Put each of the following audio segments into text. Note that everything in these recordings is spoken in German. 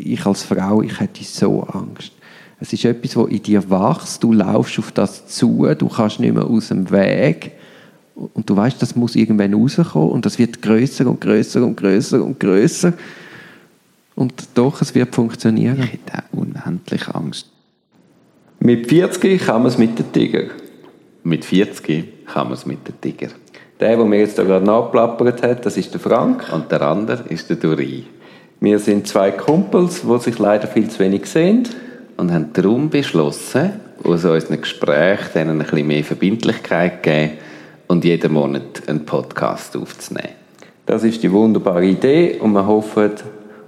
ich als Frau, ich hätte so Angst. Es ist etwas, wo in dir wächst, du laufst auf das zu, du kannst nicht mehr aus dem Weg und du weißt, das muss irgendwann rauskommen und das wird größer und größer und größer und größer und doch, es wird funktionieren. Ich hätte auch unendlich Angst. Mit 40 kann man es mit dem Tiger. Mit 40 kann man es mit dem Tiger. Der, der mir jetzt da gerade nachplappert hat, das ist der Frank. Und der andere ist der Duri. Wir sind zwei Kumpels, die sich leider viel zu wenig sehen. Und haben darum beschlossen, aus unseren Gesprächen denen ein bisschen mehr Verbindlichkeit geben und jeden Monat einen Podcast aufzunehmen. Das ist die wunderbare Idee und wir hoffen,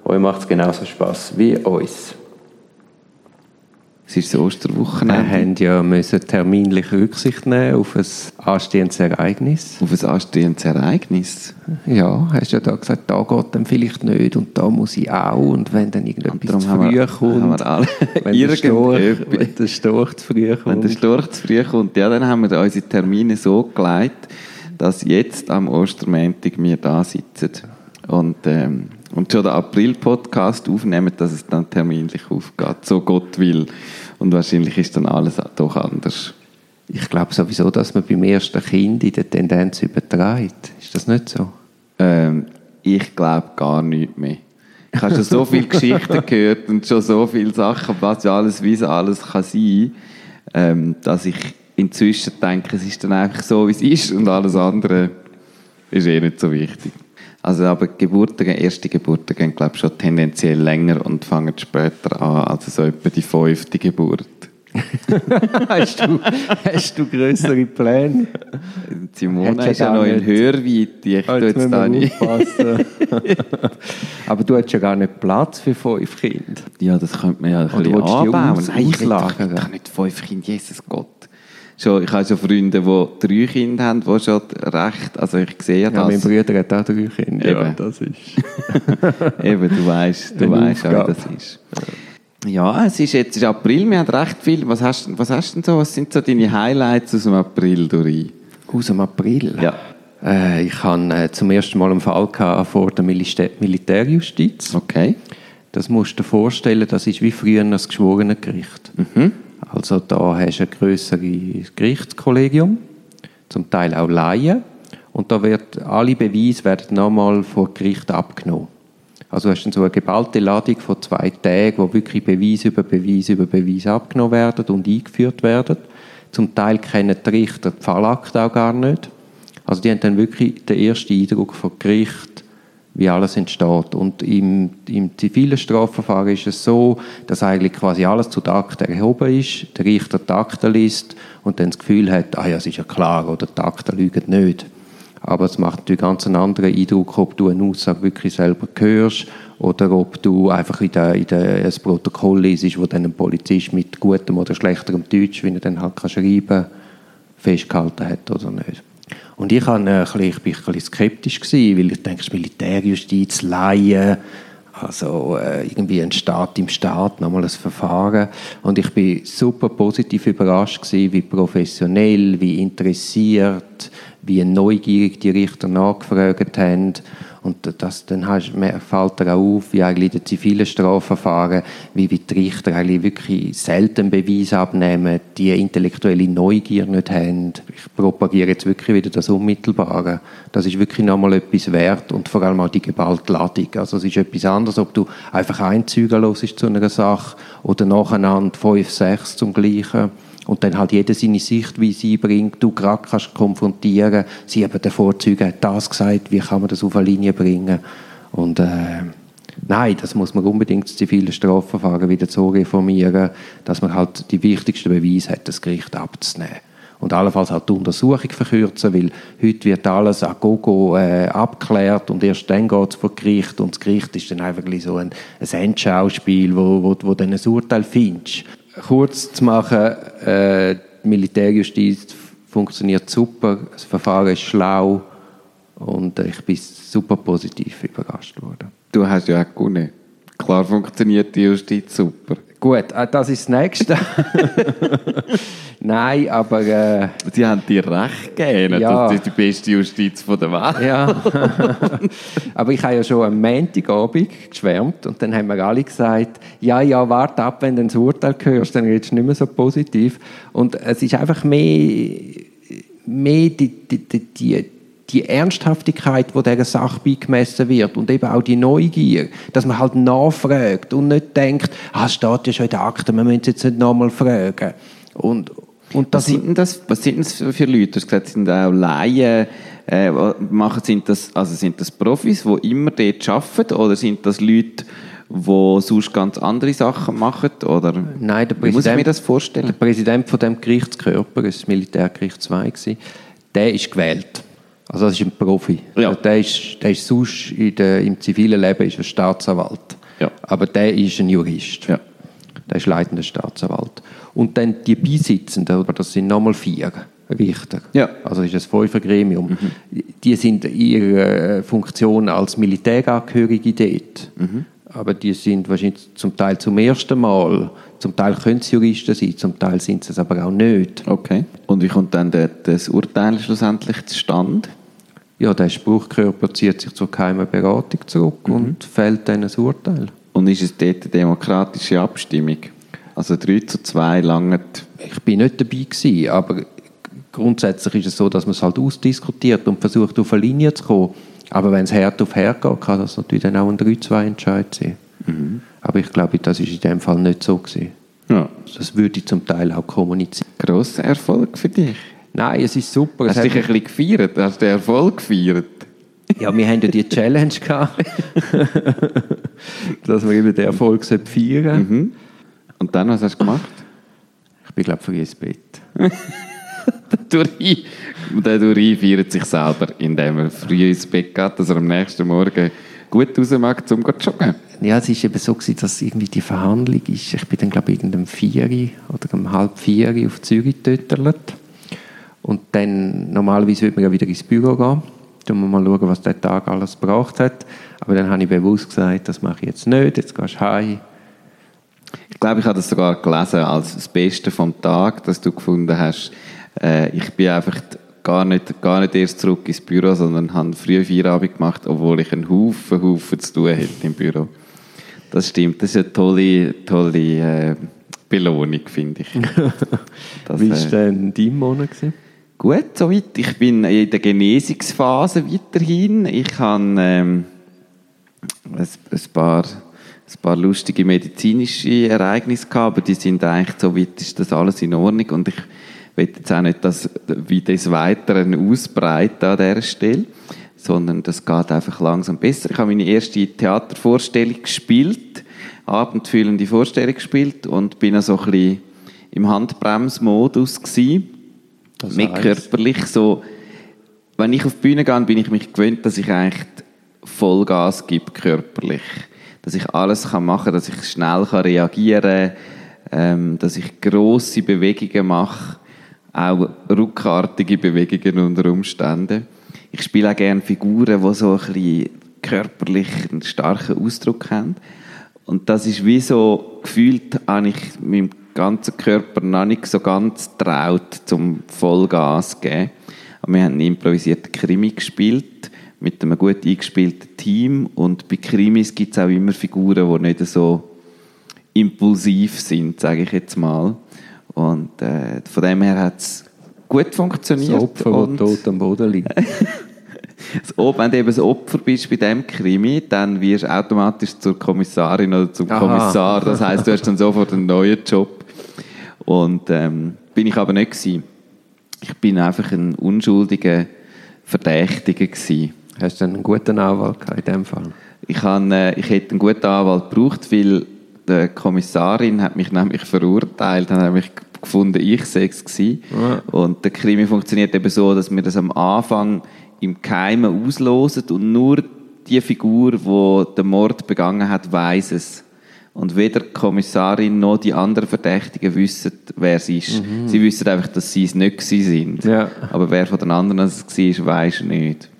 euch macht es genauso Spaß wie uns. Es ist das Osterwochenende. Wir haben ja müssen terminlich Rücksicht nehmen auf ein anstehendes Ereignis. Auf ein anstehendes Ereignis? Ja, hast ja da gesagt, da geht dann vielleicht nicht und da muss ich auch und wenn dann irgendetwas zu früh wir, kommt, haben wir alle wenn, der Storch, wenn der Storch zu früh kommt. Wenn der Storch zu früh kommt, ja, dann haben wir unsere Termine so gelegt, dass jetzt am Ostermäntig wir da sitzen und, ähm, und schon den April-Podcast aufnehmen, dass es dann terminlich aufgeht, so Gott will. Und wahrscheinlich ist dann alles doch anders. Ich glaube sowieso, dass man beim ersten Kind in der Tendenz übertreibt. Ist das nicht so? Ähm, ich glaube gar nicht mehr. Ich habe schon so viele Geschichten gehört und schon so viele Sachen, was ja alles, wie es alles kann sein, ähm, dass ich inzwischen denke, es ist dann einfach so, wie es ist und alles andere ist eh nicht so wichtig. Also aber Geburten, erste Geburten gehen glaube ich schon tendenziell länger und fangen später an, also so etwa die fünfte Geburt. hast, du, hast du größere Pläne? Simone ist ja noch in Hörweite. Ich tue jetzt da nicht. Aber du hast ja gar nicht Platz für fünf Kinder. Ja, das könnte man ja ein bisschen anbauen. Nein, ich will doch nicht fünf Kinder, Jesus Gott schon, ich habe schon Freunde, die drei Kinder haben, die schon recht, also ich sehe ja, das. mein Bruder hat auch drei Kinder, Eben. ja, das ist... Eben, du weißt, du weißt auch, wie das ist. Ja, es ist jetzt ist April, wir haben recht viel, was hast, was hast denn so, was sind so deine Highlights aus dem April, Dori? Aus dem April? Ja. Äh, ich hatte äh, zum ersten Mal einen Fall vor der Militä Militärjustiz. Okay. Das musst du dir vorstellen, das ist wie früher das Geschworenengericht. Mhm. Also da hast du ein grösseres Gerichtskollegium, zum Teil auch Laien. Und da wird, alle Beweise werden nochmal vor Gericht abgenommen. Also hast du so eine geballte Ladung von zwei Tagen, wo wirklich Beweise über Beweise über Beweise abgenommen werden und eingeführt werden. Zum Teil kennen die Richter die Fallakte auch gar nicht. Also die haben dann wirklich den ersten Eindruck vom Gericht, wie alles entsteht. Und im, im zivilen Strafverfahren ist es so, dass eigentlich quasi alles zu den Akten erhoben ist, der Richter die Akten liest und dann das Gefühl hat, ah ja, es ist ja klar, oder die Akten lügen nicht. Aber es macht natürlich ganz einen anderen Eindruck, ob du eine Aussage wirklich selber hörst oder ob du einfach in, der, in der, ein Protokoll liest, wo dann ein Polizist mit gutem oder schlechterem Deutsch, wie er dann halt kann schreiben kann, festgehalten hat oder nicht. Und ich, habe, äh, ich bin ein skeptisch, weil ich denke, Militärjustiz, Laien, also äh, irgendwie ein Staat im Staat, nochmal ein Verfahren. Und ich bin super positiv überrascht gewesen, wie professionell, wie interessiert, wie neugierig die Richter nachgefragt haben und das, dann hast, fällt dir auch auf, wie eigentlich den zivilen Strafverfahren, wie, wie die Richter eigentlich wirklich selten Beweise abnehmen, die intellektuelle Neugier nicht haben. Ich propagiere jetzt wirklich wieder das Unmittelbare. Das ist wirklich nochmal etwas wert und vor allem auch die geballte Ladung. Also es ist etwas anderes, ob du einfach ein Zeugen zu einer Sache oder nacheinander fünf, sechs zum Gleichen und dann halt jeder seine Sichtweise einbringt, du gerade kannst konfrontieren, sie eben der Vorzeuge hat das gesagt, wie kann man das auf eine Linie bringen? Und äh, nein, das muss man unbedingt das zivile Strafverfahren wieder so reformieren, dass man halt die wichtigsten Beweise hat, das Gericht abzunehmen. Und allenfalls halt die Untersuchung verkürzen, weil heute wird alles an Gogo äh, abgeklärt und erst dann geht es vor Gericht. Und das Gericht ist dann einfach so ein, ein Endschauspiel, wo, wo, wo dann ein Urteil findest kurz zu machen, äh, die Militärjustiz funktioniert super, das Verfahren ist schlau und äh, ich bin super positiv überrascht worden. Du hast ja auch gewonnen. Klar funktioniert die Justiz super. Gut, äh, das ist das Nächste. Nein, aber... Äh, Sie haben dir recht gegeben, Ja. das ist die beste Justiz von der Welt. Ja, aber ich habe ja schon am Montagabend geschwärmt und dann haben wir alle gesagt, ja, ja, warte ab, wenn du das Urteil hörst, dann redest du nicht mehr so positiv. Und es ist einfach mehr, mehr die, die, die, die, die Ernsthaftigkeit, die dieser Sache beigemessen wird und eben auch die Neugier, dass man halt nachfragt und nicht denkt, ah, es steht ja schon in der Akte, wir müssen jetzt nicht nochmal fragen. Und, und Was das, sind denn das, was sind das für Leute? Du hast gesagt, es sind auch Laien. Äh, machen, sind, das, also sind das Profis, die immer dort arbeiten? Oder sind das Leute, die sonst ganz andere Sachen machen? Oder Nein, der wie muss ich mir Präsident- das vorstellen? Der Präsident von dem Gerichtskörper, das Militärgericht 2, gewesen, der ist gewählt. Also das ist ein Profi. Ja. Also Der, ist, der ist sonst der, im zivilen Leben ist er Staatsanwalt. Ja. Aber der ist ein Jurist. Ja. Der ist leitender Staatsanwalt. Und dann die Beisitzenden, aber das sind nochmal vier Richter. Ja. Also ist ein Fünfergremium. Die sind in ihrer Funktion als Militärangehörige dort. Aber die sind wahrscheinlich zum Teil zum ersten Mal, zum Teil können sie Juristen sein, zum Teil sind sie es aber auch nicht. Okay. Und wie kommt dann das Urteil schlussendlich zustande? Ja, der Spruchkörper zieht sich zur geheimen Beratung zurück und fällt dann ein Urteil. Und ist es dort eine demokratische Abstimmung? Also 3 zu 2 langt. Ich bin nicht dabei gewesen, aber grundsätzlich ist es so, dass man es halt ausdiskutiert und versucht, auf eine Linie zu kommen. Aber wenn es hart auf hart geht, kann das natürlich dann auch ein 3-2-Entscheid sein. Aber ich glaube, das ist in dem Fall nicht so gewesen. Ja. Das würde ich zum Teil auch kommunizieren. Grosser Erfolg für dich. Nein, es ist super. Hast du dich ein bisschen gefeiert? Hast du den Erfolg gefeiert? ja, wir haben ja die Challenge gehabt, dass wir eben den Erfolg feiern sollten. Und dann, was hast du gemacht? Ich bin, glaube ich, früh ins Bett. Der Duri feiert sich selber, indem er früh ins Bett geht, dass er am nächsten Morgen gut raus mag, um zu joggen. Ja, es ist eben so gewesen, dass irgendwie die Verhandlung ist. Ich bin dann, glaube ich, irgendeinem Vieri oder um halb Vieri auf Zürich getötelt. Und dann, normalerweise würde man ja wieder ins Büro gehen. Dann muss man mal schauen, was der Tag alles gebracht hat. Aber dann habe ich bewusst gesagt, das mache ich jetzt nicht, jetzt gehst du heim. Ich glaube, ich habe das sogar gelesen als das Beste vom Tag, dass du gefunden hast. Äh, ich bin einfach gar nicht, gar nicht erst zurück ins Büro, sondern habe früh Feierabend gemacht, obwohl ich einen Haufen, Haufen zu tun hätte im Büro. Das stimmt. Das ist eine tolle, tolle äh, Belohnung, finde ich. Das, Wie äh, war denn dein Monat? Gewesen? Gut, soweit. Ich bin in der Genesungsphase weiterhin. Ich habe ähm, ein, ein, paar, ein paar lustige medizinische Ereignisse gehabt, aber die sind eigentlich, soweit ist das alles in Ordnung und ich will jetzt auch nicht das, wie des Weiteren ausbreiten an dieser Stelle, sondern das geht einfach langsam besser. Ich habe meine erste Theatervorstellung gespielt, abendfüllende Vorstellung gespielt und bin so ein bisschen im Handbremsmodus gewesen. Das heisst? körperlich so, wenn ich auf die Bühne gehe, bin ich mich gewöhnt, dass ich eigentlich Vollgas gebe körperlich. Dass ich alles kann machen kann, dass ich schnell kann reagieren kann, ähm, dass ich grosse Bewegungen mache, auch ruckartige Bewegungen unter Umständen. Ich spiele auch gerne Figuren, die so ein bisschen körperlich einen starken Ausdruck haben. Und das ist wie so, gefühlt habe ich meinem ganzen Körper noch nicht so ganz traut, zum Vollgas zu geben. Aber wir haben einen improvisierten Krimi gespielt, mit einem gut eingespielten Team. Und bei Krimis gibt es auch immer Figuren, die nicht so impulsiv sind, sage ich jetzt mal. Und äh, von dem her hat es gut funktioniert. Das Opfer, und das tot am Boden liegt. das Ob- wenn du eben das Opfer bist bei diesem Krimi, dann wirst du automatisch zur Kommissarin oder zum Aha. Kommissar. Das heißt, du hast dann sofort einen neuen Job. Und ähm, bin ich aber nicht gewesen. Ich bin einfach ein unschuldiger Verdächtiger gewesen. Hast du einen guten Anwalt gehabt in dem Fall? Ich, han, äh, ich hätte einen guten Anwalt gebraucht, weil die Kommissarin hat mich nämlich verurteilt, hat nämlich gefunden, ich sei es gewesen. Ja. Und der Krimi funktioniert eben so, dass wir das am Anfang im Geheimen auslosen und nur die Figur, die den Mord begangen hat, weiß es. Und weder die Kommissarin noch die anderen Verdächtigen wissen, wer es ist. Sie wissen einfach, dass sie es nicht sind. Ja. Aber wer von den anderen es war, weiß nicht.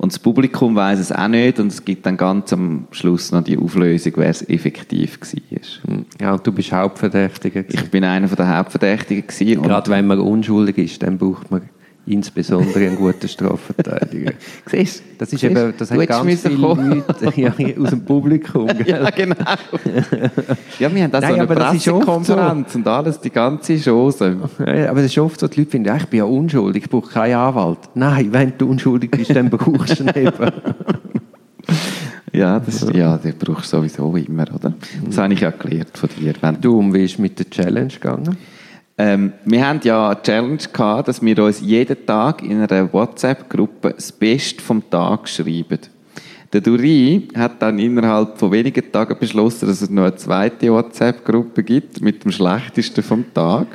Und das Publikum weiß es auch nicht und es gibt dann ganz am Schluss noch die Auflösung, wer es effektiv war. Ja, und du bist Hauptverdächtiger. gewesen. Ich bin einer der Hauptverdächtigen gewesen Gerade wenn man unschuldig ist, dann braucht man insbesondere einen guten Strafverteidiger. Siehst, Das ist siehst, eben, das hat ganz viele kommen. Leute ja, aus dem Publikum. gell? Ja, genau. ja, wir haben auch so eine Pressekonferenz und alles, die ganze Chose. Ja, aber das ist oft so, die Leute finden, ja, ich bin ja unschuldig, ich brauche keinen Anwalt. Nein, wenn du unschuldig bist, dann brauchst du ihn eben. Ja, das, ja, den brauchst du sowieso immer, oder? Das habe ich ja gelernt von dir. Wenn Du, um wie ist mit der Challenge gegangen? Ähm, wir haben ja eine Challenge gehabt, dass wir uns jeden Tag in einer WhatsApp-Gruppe das Beste vom Tag schreiben. Der Duri hat dann innerhalb von wenigen Tagen beschlossen, dass es noch eine zweite WhatsApp-Gruppe gibt mit dem Schlechtesten vom Tag.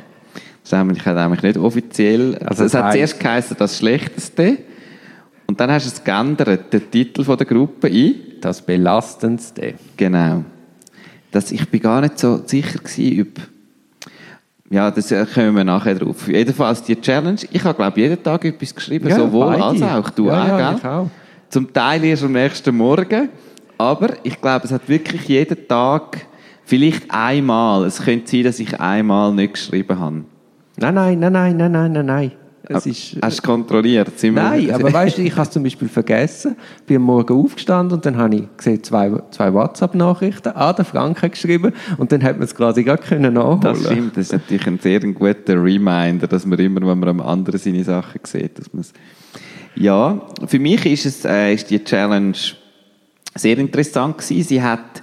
Das haben wir- hat nämlich nicht offiziell. Also, es hat zuerst geheißen, das Schlechteste. Und dann hast du es geändert, den Titel von der Gruppe ein. Das Belastendste. Genau. Das, ich bin gar nicht so sicher gewesen, ob... Ja, das äh, kommen wir nachher drauf. Jedenfalls die Challenge. Ich habe, glaube jeden Tag etwas geschrieben, sowohl beide. als auch. Du ja, auch, ja, gell? ich auch. Zum Teil erst am nächsten Morgen. Aber ich glaube, es hat wirklich jeden Tag vielleicht einmal. Es könnte sein, dass ich einmal nicht geschrieben habe. Nein, nein, nein, nein, nein, nein, nein. Es ist, Hast du kontrolliert? Sind Nein, aber weißt du, ich habe es zum Beispiel vergessen. Bin am Morgen aufgestanden und dann habe ich gesehen, zwei, zwei WhatsApp-Nachrichten. Ah, der Frank hat geschrieben und dann hat man es quasi gar können nachholen. Das stimmt, das ist natürlich ein sehr guter Reminder, dass man immer, wenn man am anderen seine Sachen sieht, dass man es... Ja, für mich ist, es, äh, ist die Challenge sehr interessant gewesen. Sie hat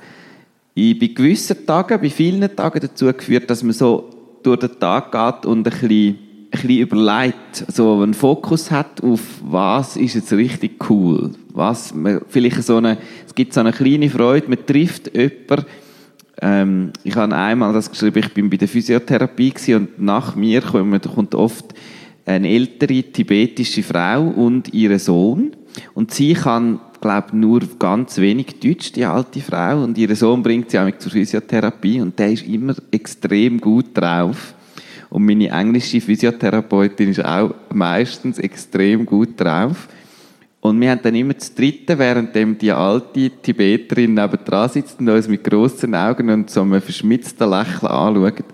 in, bei gewissen Tagen, bei vielen Tagen dazu geführt, dass man so durch den Tag geht und ein bisschen, bisschen überlegt, so einen Fokus hat auf was ist jetzt richtig cool, was vielleicht so eine, es gibt so eine kleine Freude, man trifft jemanden, ähm, ich habe einmal das geschrieben, ich bin bei der Physiotherapie gewesen und nach mir kommt, kommt oft eine ältere tibetische Frau und ihre Sohn. Und sie kann glaube nur ganz wenig Deutsch, die alte Frau. Und ihr Sohn bringt sie auch zur Physiotherapie und der ist immer extrem gut drauf und meine englische Physiotherapeutin ist auch meistens extrem gut drauf und wir haben dann immer das Dritte, während die alte Tibeterin nebendran sitzt und uns mit grossen Augen und so einem verschmitzten Lächeln anschaut,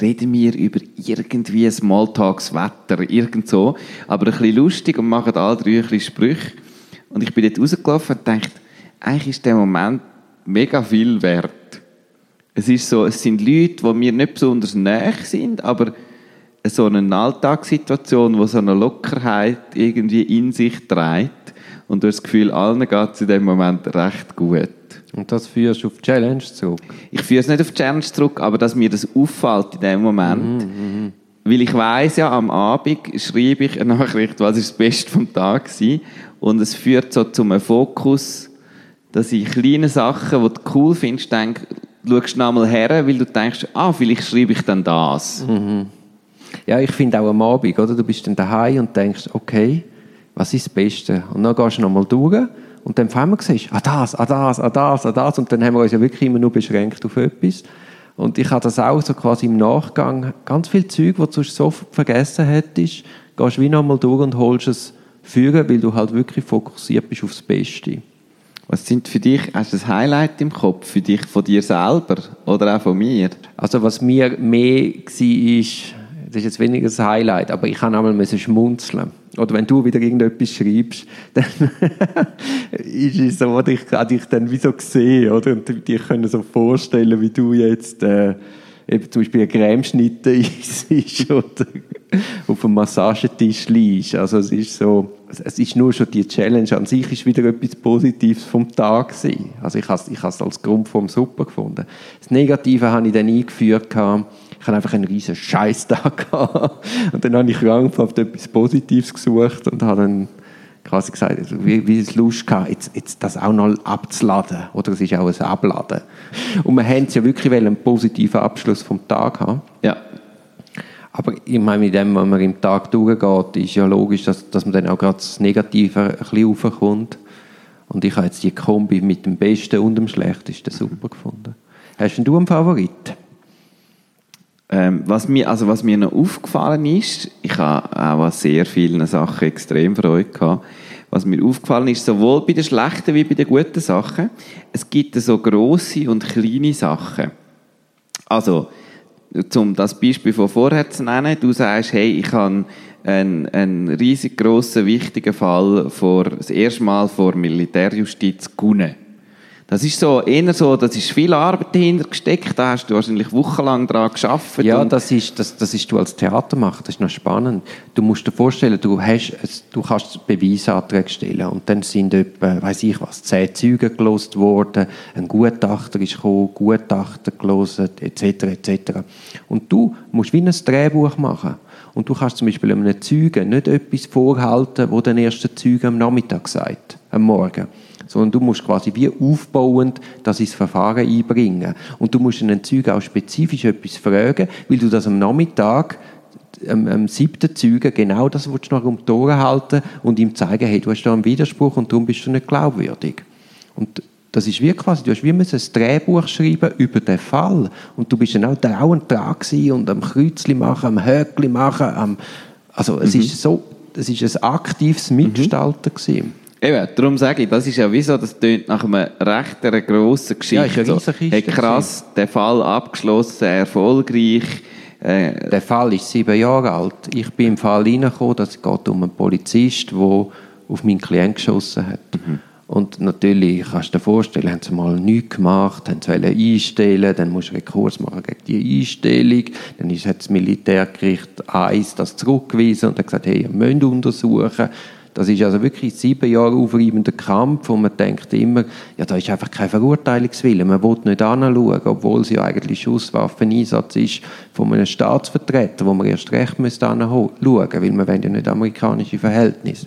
reden wir über irgendwie Smalltalks, Wetter, irgend so, aber ein bisschen lustig und machen alle drei ein bisschen Sprüche. Und ich bin dort rausgelaufen und dachte, eigentlich ist der Moment mega viel wert. Es ist so, es sind Leute, die mir nicht besonders nahe sind, aber so eine Alltagssituation, wo so eine Lockerheit irgendwie in sich trägt und du hast das Gefühl, allen geht es in dem Moment recht gut. Und das führst du auf die Challenge zurück. Ich führe es nicht auf die Challenge zurück, aber dass mir das auffällt in dem Moment. Weil ich weiß ja, am Abend schreibe ich eine Nachricht, was ist das Beste vom Tag war. Und es führt so zu einem Fokus, dass ich kleine Sachen, die du cool findest, denke, schaust noch mal her, weil du denkst, ah, vielleicht schreibe ich dann das. Ja, ich finde auch am Abend, oder? Du bist dann daheim und denkst, okay, was ist das Beste? Und dann gehst du nochmal durch und dann auf einmal siehst ah das, ah das, ah das, ah das und dann haben wir uns ja wirklich immer nur beschränkt auf etwas. Und ich habe das auch so quasi im Nachgang, ganz viel Zeug, was du so vergessen hättest, gehst wie nochmal durch und holst es führen, weil du halt wirklich fokussiert bist aufs Beste. Was sind für dich, hast du ein Highlight im Kopf, für dich von dir selber oder auch von mir? Also was mir mehr war, ist, das ist jetzt weniger das Highlight, aber ich kann einmal schmunzeln. Oder wenn du wieder irgendetwas schreibst, dann ist es so, oder ich dich dann wie so sehen, oder? Und dich können so vorstellen, wie du jetzt äh, eben zum Beispiel eine Cremeschnitte isst oder auf einem Massagetisch liegst. Also es ist so, es ist nur schon die Challenge an sich ist wieder etwas Positives vom Tag gewesen. Also ich habe es ich als Grundform super gefunden. Das Negative habe ich dann eingeführt gehabt. Ich habe einfach einen riesen Scheißtag gehabt. Und dann habe ich krampfhaft etwas Positives gesucht und habe dann quasi gesagt, also wie, wie es Lust gehabt, jetzt, jetzt das auch noch abzuladen. Oder es ist auch ein Abladen. Und wir haben ja wirklich einen positiven Abschluss vom Tag haben. Ja. Aber ich meine, mit dem, wenn man im Tag durchgeht, ist ja logisch, dass, dass man dann auch gerade das Negative ein bisschen raufkommt. Und ich habe jetzt die Kombi mit dem Besten und dem Schlechtesten super gefunden. Hast denn du einen Favorit? Ähm, was, mir, also was mir noch aufgefallen ist, ich habe auch an sehr vielen Sachen extrem Freude gehabt. was mir aufgefallen ist, sowohl bei den schlechten wie bei den guten Sachen, es gibt so grosse und kleine Sachen. Also, um das Beispiel von vorher zu nennen, du sagst, hey, ich habe einen, einen riesig wichtigen Fall vor, das erste Mal vor Militärjustiz gewonnen. Das ist so, eher so, das ist viel Arbeit dahinter gesteckt, da hast du wahrscheinlich wochenlang daran geschafft. Ja, das ist, das, das ist du als Theatermacher, das ist noch spannend. Du musst dir vorstellen, du, hast, du kannst Beweisanträge stellen und dann sind etwa, weiß ich was, zehn Zeugen gelost worden, ein Gutachter ist gekommen, Gutachter gelost, etc., etc. Und du musst wie ein Drehbuch machen. Und du kannst zum Beispiel einem Zeugen nicht etwas vorhalten, wo der erste Zeuge am Nachmittag sagt, am Morgen sondern du musst quasi wie aufbauend das ins Verfahren einbringen. Und du musst einen Zeugen auch spezifisch etwas fragen, weil du das am Nachmittag am, am siebten Zeugen genau das willst du noch um die Ohren halten und ihm zeigen, hey, du hast da einen Widerspruch und darum bist du nicht glaubwürdig. Und das ist wie quasi, du hast wie ein Drehbuch schreiben über den Fall. Und du bist dann auch dauernd dran und am Kreuzli machen, am Höckli machen, am, also es mhm. ist so, es ist ein aktives Mitgestalten mhm. gewesen. Eben, darum sage ich, das ist ja wieso, das tönt nach einer recht grossen Geschichte. Ja, ist eine so, hey, krass, der Fall abgeschlossen, erfolgreich. Äh, der Fall ist sieben Jahre alt. Ich bin im Fall reingekommen, es geht um einen Polizist, der auf meinen Klienten geschossen hat. Mhm. Und natürlich, kannst du dir vorstellen, haben sie mal nichts gemacht, haben sie einstellen dann musst du Rekurs machen gegen die Einstellung. Dann hat das Militärgericht eins das zurückgewiesen und hat gesagt, hey, ihr müsst untersuchen. Das ist also wirklich sieben Jahre aufreibender Kampf, wo man denkt immer, ja, da ist einfach kein Verurteilungswille. Man will nicht anschauen, obwohl es ja eigentlich Schusswaffeneinsatz ist von einem Staatsvertreter, wo man erst recht müsste anschauen, weil man ja nicht amerikanische Verhältnisse.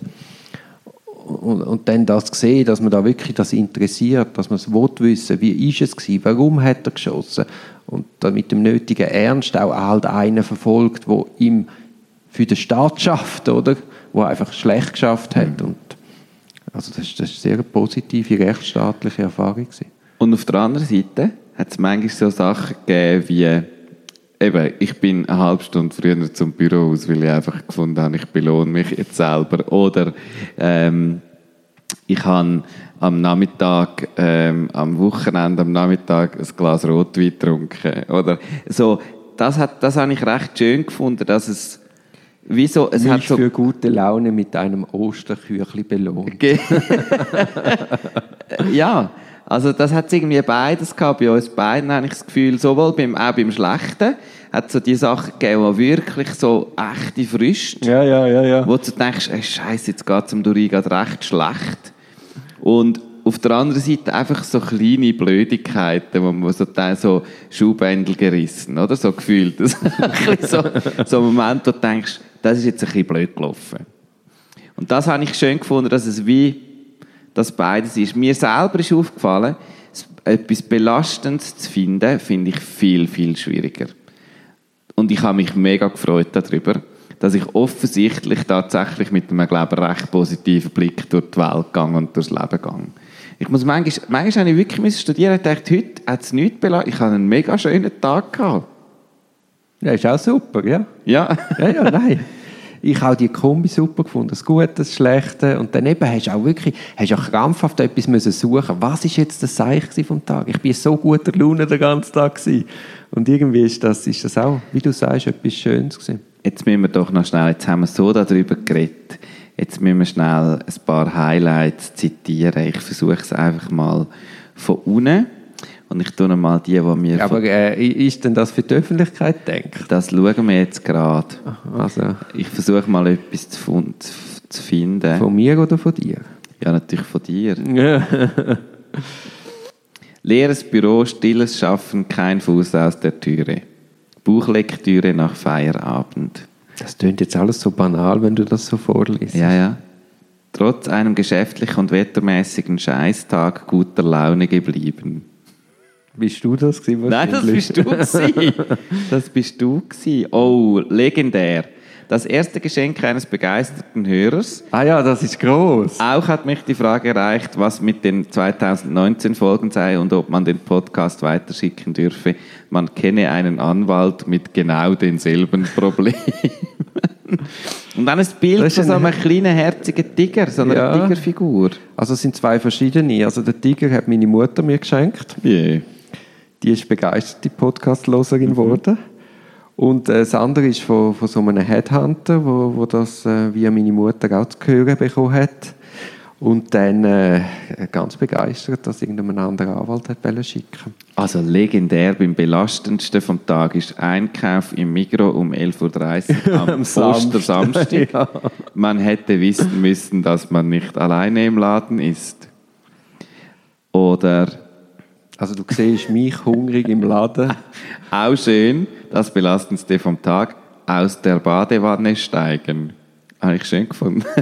Und, und, dann das sehen, dass man da wirklich das interessiert, dass man es will wissen, wie ist es gewesen, warum hat er geschossen und dann mit dem nötigen Ernst auch halt einen verfolgt, wo ihm für den Staat schafft, oder? Wo einfach schlecht geschafft hat. Mhm. Und also das, das ist eine sehr positive rechtsstaatliche Erfahrung. Gewesen. Und auf der anderen Seite hat es manchmal so Sachen gegeben wie eben, ich bin eine halbe Stunde früher zum Büro aus, weil ich einfach gefunden habe, ich belohne mich jetzt selber. Oder ähm, ich habe am Nachmittag, ähm, am Wochenende am Nachmittag ein Glas Rotwein getrunken. Oder so, das, hat, das habe ich recht schön gefunden, dass es Wieso? Es Mich hat so für gute Laune mit einem Osterküchli belohnt. ja, also das hat irgendwie beides gehabt. Bei uns beiden habe ich das Gefühl, sowohl beim, auch beim Schlechten, hat so die Sachen gegeben, die wirklich so echte Frist. Ja, ja, ja, ja. Wo du denkst, ey, Scheiße, jetzt geht es um Duri recht schlecht. Und auf der anderen Seite einfach so kleine Blödigkeiten, wo man so, so Schuhbändel gerissen, oder? So gefühlt. so, so ein Moment, wo du denkst, das ist jetzt ein bisschen blöd gelaufen. Und das habe ich schön gefunden, dass es wie das beides ist. Mir selber ist aufgefallen, etwas Belastendes zu finden, finde ich viel, viel schwieriger. Und ich habe mich mega gefreut darüber, dass ich offensichtlich tatsächlich mit einem, glaube ich, recht positiven Blick durch die Welt gegangen und durchs Leben gegangen. Ich muss manchmal, manchmal habe ich wirklich studieren und dachte, heute hat es nichts belastet. Ich habe einen mega schönen Tag gehabt. Ja, ist auch super, ja. Ja. ja, ja, nein. Ich habe die Kombi super gefunden, das Gute, das Schlechte. Und dann eben hast du auch wirklich, hast auch krampfhaft etwas müssen suchen. Was ist jetzt das Zeichen vom Tag? Ich bin so guter Laune den ganzen Tag gewesen. Und irgendwie ist das, ist das auch, wie du sagst, etwas Schönes gewesen. Jetzt müssen wir doch noch schnell, jetzt haben wir so darüber geredet. Jetzt müssen wir schnell ein paar Highlights zitieren. Ich versuche es einfach mal von unten. Und ich tue mal die, die mir... Aber äh, ist denn das für die Öffentlichkeit denkt? Das schauen wir jetzt gerade. Also. Ich versuche mal etwas zu, zu, finden. Von mir oder von dir? Ja, natürlich von dir. Leeres Büro, stilles Schaffen, kein Fuß aus der Türe. Buchlektüre nach Feierabend. Das tönt jetzt alles so banal, wenn du das so vorliest. Ja, ja. Trotz einem geschäftlichen und wettermäßigen Scheißtag guter Laune geblieben. Bist du das gewesen? Nein, das bist du gewesen. Das bist du gewesen. Oh, legendär. Das erste Geschenk eines begeisterten Hörers. Ah ja, das ist groß. Auch hat mich die Frage erreicht, was mit den 2019 Folgen sei und ob man den Podcast weiterschicken dürfe. Man kenne einen Anwalt mit genau denselben Problemen. Und dann ein Bild Das ist von so ein- einem kleinen, herzigen Tiger, so einer Ja. Tigerfigur. Also es sind zwei verschiedene. Also der Tiger hat meine Mutter mir geschenkt. Yeah. Die ist begeisterte Podcast-Loserin geworden. Und äh, das andere ist von, von so einem Headhunter, wo, wo das äh, via meine Mutter auch zu hören bekommen hat. Und dann äh, ganz begeistert, dass irgendein anderer Anwalt hat schicken Also legendär beim belastendsten vom Tag ist Einkauf im Migro um 11.30 Uhr am, Am Samstag. Ostersamstag. Ja. Man hätte wissen müssen, dass man nicht alleine im Laden ist. Oder Also du siehst mich hungrig im Laden. auch schön, das belastendste vom Tag, aus der Badewanne steigen. Habe ich schön gefunden.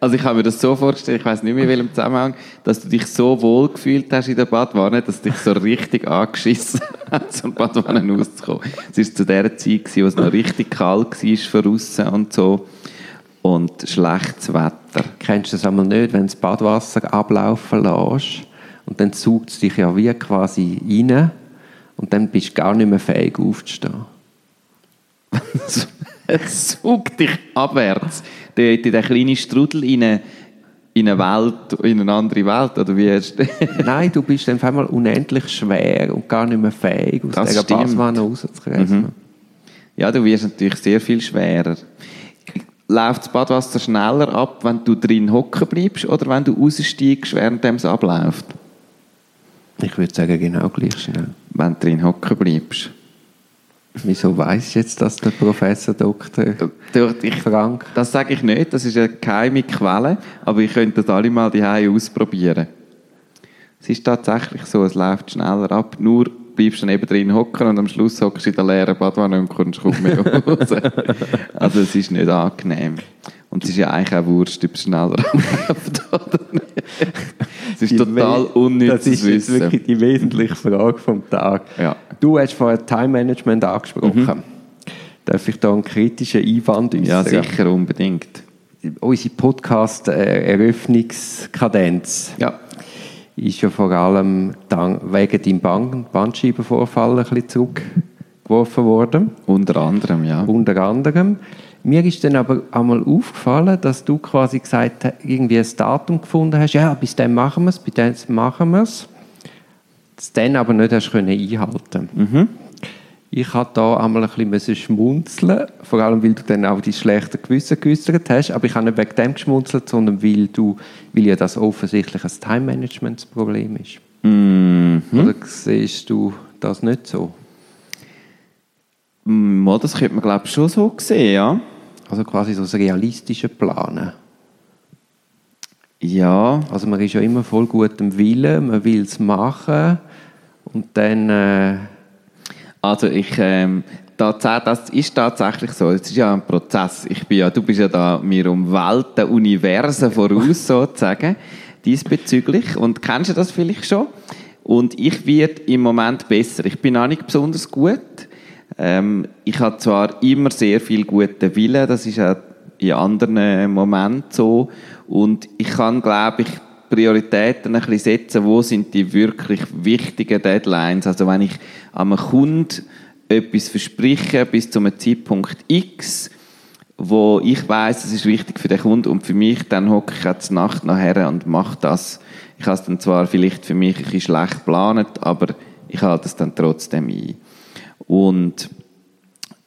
Also ich habe mir das so vorgestellt, ich weiß nicht mehr in welchem Zusammenhang, dass du dich so wohl gefühlt hast in der Badwanne, dass dich so richtig angeschissen hat, der Badwanne rauszukommen. Es war zu der Zeit, gewesen, wo es noch richtig kalt war von außen und so. Und schlechtes Wetter. Kennst du das einmal nicht, wenn du das Badwasser ablaufen lässt und dann saugt es dich ja wie quasi rein und dann bist du gar nicht mehr fähig aufzustehen. Es saugt dich abwärts. In den kleinen Strudel in eine, in eine Welt, in eine andere Welt, oder wie hast du Nein, du bist dann auf einmal unendlich schwer und gar nicht mehr fähig, aus Das dieser stimmt. Badwanne rauszukriechen. Ja, du wirst natürlich sehr viel schwerer. Läuft das Badwasser schneller ab, wenn du drin hocken bleibst oder wenn du raussteigst, während es abläuft? Ich würde sagen, genau gleich schnell. Wenn du drin hocken bleibst. Wieso weiss jetzt das der Professor Dr. Du, ich, Frank? das sage ich nicht, das ist eine geheime Quelle, aber ich könnte das alle mal die ausprobieren. Es ist tatsächlich so, es läuft schneller ab, nur bleibst du dann eben drin hocken und am Schluss hockst du in der leeren Badwanne und kommst kaum mehr raus. also es ist nicht angenehm. Und es ist ja eigentlich auch wurscht, ob es schneller abläuft oder nicht. Es ist Die total unnützes Das ist wirklich die wesentliche Frage vom Tag. Ja. Du hast vorher Time Management angesprochen. Darf ich da einen kritischen Einwand äußern? Ja, sicher, unbedingt. Unsere Podcast-Eröffnungskadenz Ja. ist ja vor allem wegen deinem Band Bandscheibenvorfall ein bisschen zurückgeworfen worden. Unter anderem, ja. Unter anderem. Mir ist dann aber einmal aufgefallen, dass du quasi gesagt hast, irgendwie ein Datum gefunden hast, ja, bis dann machen wir es, bis dann machen wir es. Das dann aber nicht hast können einhalten Ich habe da einmal ein bisschen schmunzeln, vor allem weil du dann auch die schlechten Gewissen geäußert hast, aber ich habe nicht wegen dem geschmunzelt, sondern weil, du, weil ja das offensichtlich ein Time-Management-Problem ist. Oder siehst du das nicht so? Mm, Das könnte man, glaube ich, schon so sehen, ja. Also quasi so das realistische Planen. Ja, Also man ist ja immer voll gutem Willen, man will es machen und dann... Äh, also ich, ähm, das ist tatsächlich so. Es ist ja ein Prozess. Ich bin ja, du bist ja da mir um Welten, Universen voraus sozusagen diesbezüglich. Und kennst du das vielleicht schon? Und ich werde im Moment besser. Ich bin auch nicht besonders gut. Ähm, ich habe zwar immer sehr viel guten Willen, das ist auch in anderen Momenten so. Und ich kann, glaube ich, Prioritäten ein bisschen setzen, wo sind die wirklich wichtigen Deadlines. Also wenn ich einem Kunden etwas verspreche bis zu einem Zeitpunkt X, wo ich weiß, es ist wichtig für den Kunden und für mich, dann hocke ich jetzt Nacht nachher und mache das. Ich habe es dann zwar vielleicht für mich ein bisschen schlecht geplant, aber ich halte es dann trotzdem ein. Und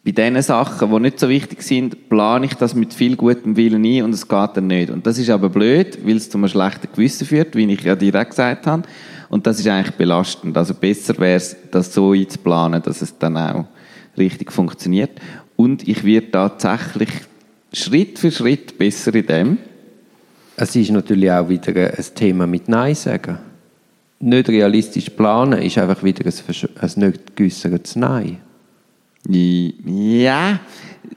bei den Sachen, die nicht so wichtig sind, plane ich das mit viel gutem Willen ein und es geht dann nicht. Und das ist aber blöd, weil es zu einem schlechten Gewissen führt, wie ich ja direkt gesagt habe. Und das ist eigentlich belastend. Also besser wäre es, das so einzuplanen, dass es dann auch richtig funktioniert. Und ich werde tatsächlich Schritt für Schritt besser in dem. es ist natürlich auch wieder ein Thema mit Nein sagen. Nicht realistisch planen ist einfach wieder ein, versch- ein nicht geäussertes Nein. Ja,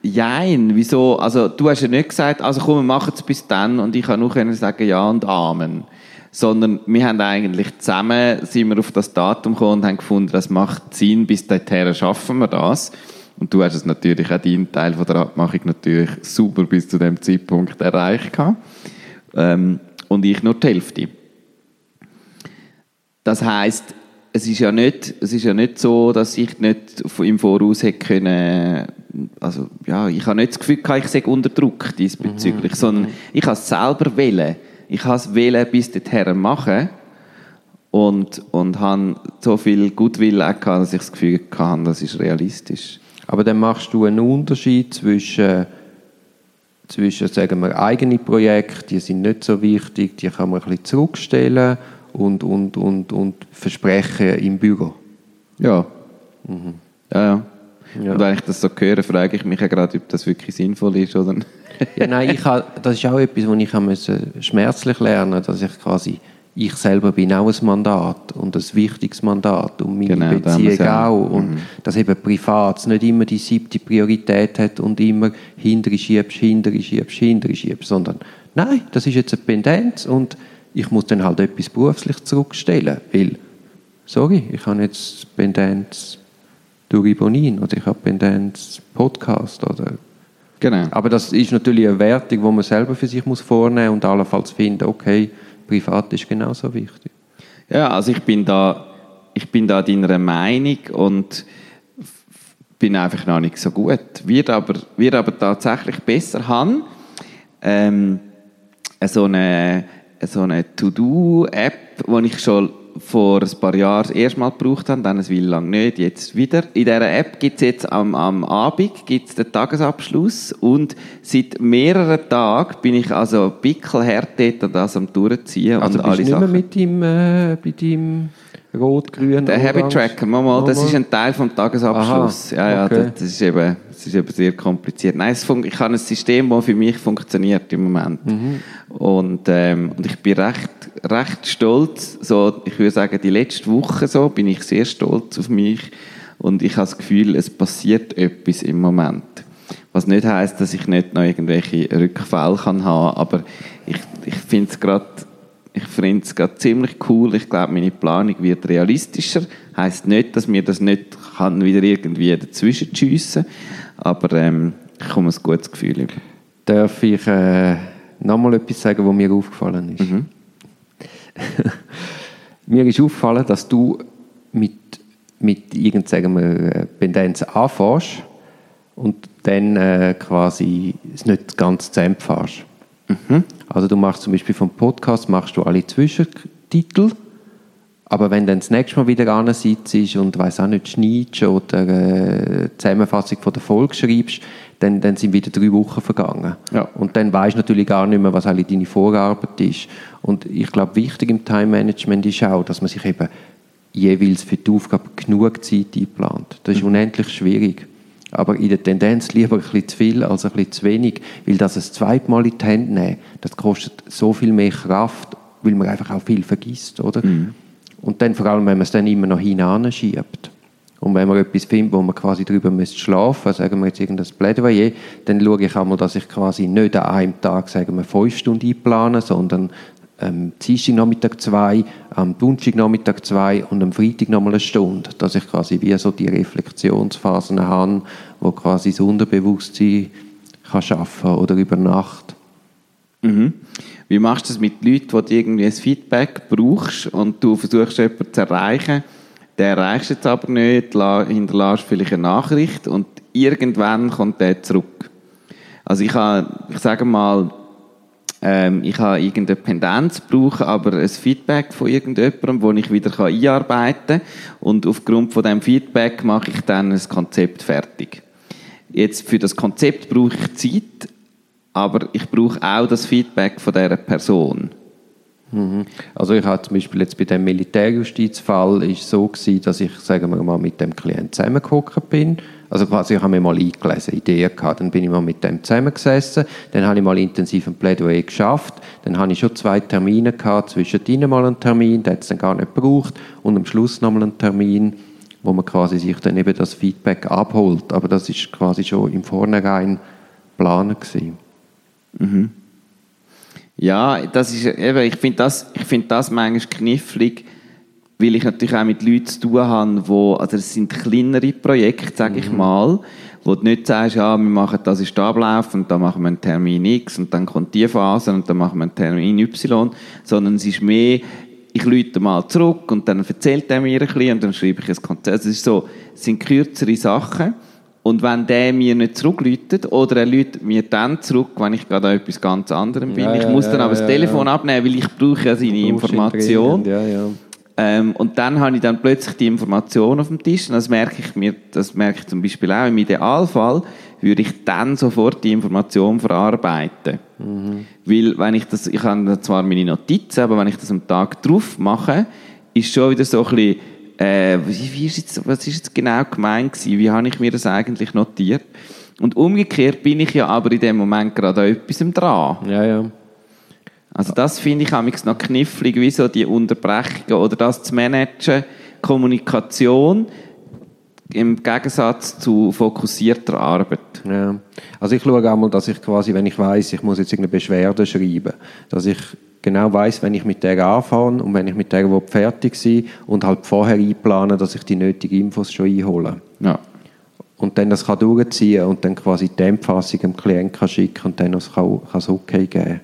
jein. Wieso? Also, du hast ja nicht gesagt, also komm, wir machen es bis dann und ich kann nur können sagen Ja und Amen. Sondern wir haben eigentlich zusammen, sind wir auf das Datum gekommen und haben gefunden, das macht Sinn, bis dahin schaffen wir das. Und du hast es natürlich auch deinen Teil von der Abmachung natürlich super bis zu dem Zeitpunkt erreicht gehabt. Ähm, und ich nur die Hälfte. Das heißt, es ist ja nicht, es ist ja nicht so, dass ich nicht im Voraus hätte können also ja, ich habe nicht das Gefühl gehabt, ich sei unter Druck diesbezüglich, Mhm. sondern ich habe es selber wählen. Ich habe es wählen bis dorthin machen und, und habe so viel auch gehabt, dass ich das Gefühl hatte, das ist realistisch. Aber dann machst du einen Unterschied zwischen, zwischen sagen wir, eigene Projekte, die sind nicht so wichtig, die kann man ein bisschen zurückstellen und, und, und, und Versprechen im Büro. Ja. Ja, ja. Ja. Und wenn ich das so höre, frage ich mich ja gerade, ob das wirklich sinnvoll ist, oder? Ja, nein, ich hab, das ist auch etwas, was ich habe schmerzlich lernen dass ich quasi, ich selber bin auch ein Mandat und ein wichtiges Mandat und meine Genau, Beziehung ja. auch und dass eben privat nicht immer die siebte Priorität hat und immer hintere schiebst, hintere schiebst, hintere schiebst, sondern nein, das ist jetzt eine Pendenz und ich muss dann halt etwas beruflich zurückstellen, weil, sorry, ich habe jetzt Pendenz durch Bonin oder ich habe Pendenz Podcast oder Genau. aber das ist natürlich eine Wertung, die man selber für sich muss vornehmen und allenfalls finden, okay, privat ist genauso wichtig. Ja, also ich bin da, ich bin da deiner Meinung und bin einfach noch nicht so gut. Wird aber, wird aber tatsächlich besser haben. Ähm, so eine, so eine To-Do-App, die ich schon vor ein paar Jahren das erste Mal gebraucht habe, dann eine Weile lang nicht, jetzt wieder. In dieser App gibt es jetzt am, am Abend gibt's den Tagesabschluss und seit mehreren Tagen bin ich also pickelhart dort und das am durchziehen Also und bist alle nicht mehr mit deinem, äh, bei deinem rot, grün, Der Habit Tracker, mal, mal, das ist ein Teil vom Tagesabschluss. Aha, ja, ja, okay. das, das ist eben, das ist eben sehr kompliziert. Nein, ich habe ein System, das für mich funktioniert im Moment. Mhm. Und, ähm, und ich bin recht, recht stolz. So, ich würde sagen, die letzte Woche so bin ich sehr stolz auf mich. Und ich habe das Gefühl, es passiert etwas im Moment. Was nicht heißt, dass ich nicht noch irgendwelche Rückfälle kann haben, aber ich, ich finde es gerade ich finde es gerade ziemlich cool. Ich glaube, meine Planung wird realistischer. Heißt nicht, dass mir das nicht kann wieder irgendwie dazwischen schiessen. Aber ähm, ich komme ein gutes Gefühl über. Darf ich äh, nochmal etwas sagen, was mir aufgefallen ist? Mhm. mir ist aufgefallen, dass du mit, mit irgend, sagen wir, äh, Pendenz anfährst und dann äh, quasi es nicht ganz zusammenfährst. Also du machst zum Beispiel vom Podcast machst du alle Zwischentitel, aber wenn dann das nächste Mal wieder an sitzt und weiß auch nicht schneidest oder äh, Zusammenfassung von der Folge schreibst, dann, dann sind wieder drei Wochen vergangen. Ja. Und dann weißt du natürlich gar nicht mehr, was eigentlich deine Vorarbeit ist. Und ich glaube, wichtig im Time-Management ist auch, dass man sich eben jeweils für die Aufgabe genug Zeit einplant. Das ist unendlich schwierig. Aber in der Tendenz lieber ein bisschen zu viel als ein bisschen zu wenig, weil das ein zweites Mal in die Hände nehmen, das kostet so viel mehr Kraft, weil man einfach auch viel vergisst, oder? Und dann vor allem, wenn man es dann immer noch hinanschiebt. Und wenn man etwas findet, wo man quasi drüber müsste schlafen, sagen wir jetzt irgendein Plädoyer, dann schaue ich einmal, dass ich quasi nicht an einem Tag, sagen wir, fünf Stunden einplane, sondern am Dienstag Nachmittag zwei, am Donnerstag Nachmittag zwei und am Freitag nochmal eine Stunde. Dass ich quasi wie so die Reflexionsphasen habe, wo quasi das Unterbewusstsein kann schaffen oder über Nacht. Mhm. Wie machst du das mit Leuten, wo du irgendwie ein Feedback brauchst und du versuchst jemanden zu erreichen, der erreichst jetzt aber nicht, hinterlässt vielleicht eine Nachricht und irgendwann kommt der zurück. Also ich habe, ich sage mal, ähm, ich habe irgendeine Pendenz, brauche aber ein Feedback von irgendjemandem, wo ich wieder einarbeiten kann und aufgrund von dem Feedback mache ich dann ein Konzept fertig. Jetzt für das Konzept brauche ich Zeit, aber ich brauche auch das Feedback von dieser Person. Mhm. Also ich habe zum Beispiel jetzt bei dem Militärjustizfall ist so gewesen, dass ich, sagen wir mal, mit dem Klienten zusammengehockt bin. Also quasi, ich habe mir mal eingelesen, Ideen gehabt, dann bin ich mal mit dem zusammengesessen, dann habe ich mal intensiv ein Plädoyer geschafft, dann habe ich schon zwei Termine gehabt, zwischendrin mal einen Termin, hat es dann gar nicht gebraucht und am Schluss nochmal einen Termin, wo man quasi sich dann eben das Feedback abholt. Aber das ist quasi schon im Vornherein planen gewesen. Ja, das ist eben, ich finde das, ich finde das manchmal knifflig, weil ich natürlich auch mit Leuten zu tun habe, wo, also es sind kleinere Projekte, sage ich mal, wo du nicht sagst, ja, wir machen das ist der Ablauf und dann machen wir einen Termin X und dann kommt die Phase und dann machen wir einen Termin Y, sondern es ist mehr, ich lüte mal zurück und dann erzählt er mir ein bisschen und dann schreibe ich ein Konzept. Also es ist so, es sind kürzere Sachen Und wenn der mir nicht zurückläutet oder er läutet mir dann zurück, wenn ich gerade an etwas ganz anderem bin. Ja, ich muss ja, dann aber ja, das Telefon abnehmen, weil ich brauche ja seine Information. dringend. Ähm, und dann habe ich dann plötzlich die Information auf dem Tisch und das merke ich mir, das merke ich zum Beispiel auch im Idealfall, würde ich dann sofort die Information verarbeiten. Weil wenn ich das, ich habe zwar meine Notizen, aber wenn ich das am Tag drauf mache, ist schon wieder so ein bisschen, äh, wie, ist jetzt, was ist jetzt genau gemeint gewesen? Wie habe ich mir das eigentlich notiert? Und umgekehrt bin ich ja aber in dem Moment gerade an etwas dran. ja, ja. Also das finde ich amigs noch knifflig, wie so die Unterbrechungen oder das zu managen, Kommunikation im Gegensatz zu fokussierter Arbeit. Ja. Also ich schaue einmal, dass ich quasi, wenn ich weiß, ich muss jetzt irgendeine Beschwerde schreiben, dass ich genau weiß, wenn ich mit der anfange und wenn ich mit der fertig sein und halt vorher einplanen, dass ich die nötigen Infos schon einhole. Ja. Und dann das kann durchziehen und dann quasi die Empfassung dem Klienten kann schicken und dann kann kann es okay geben.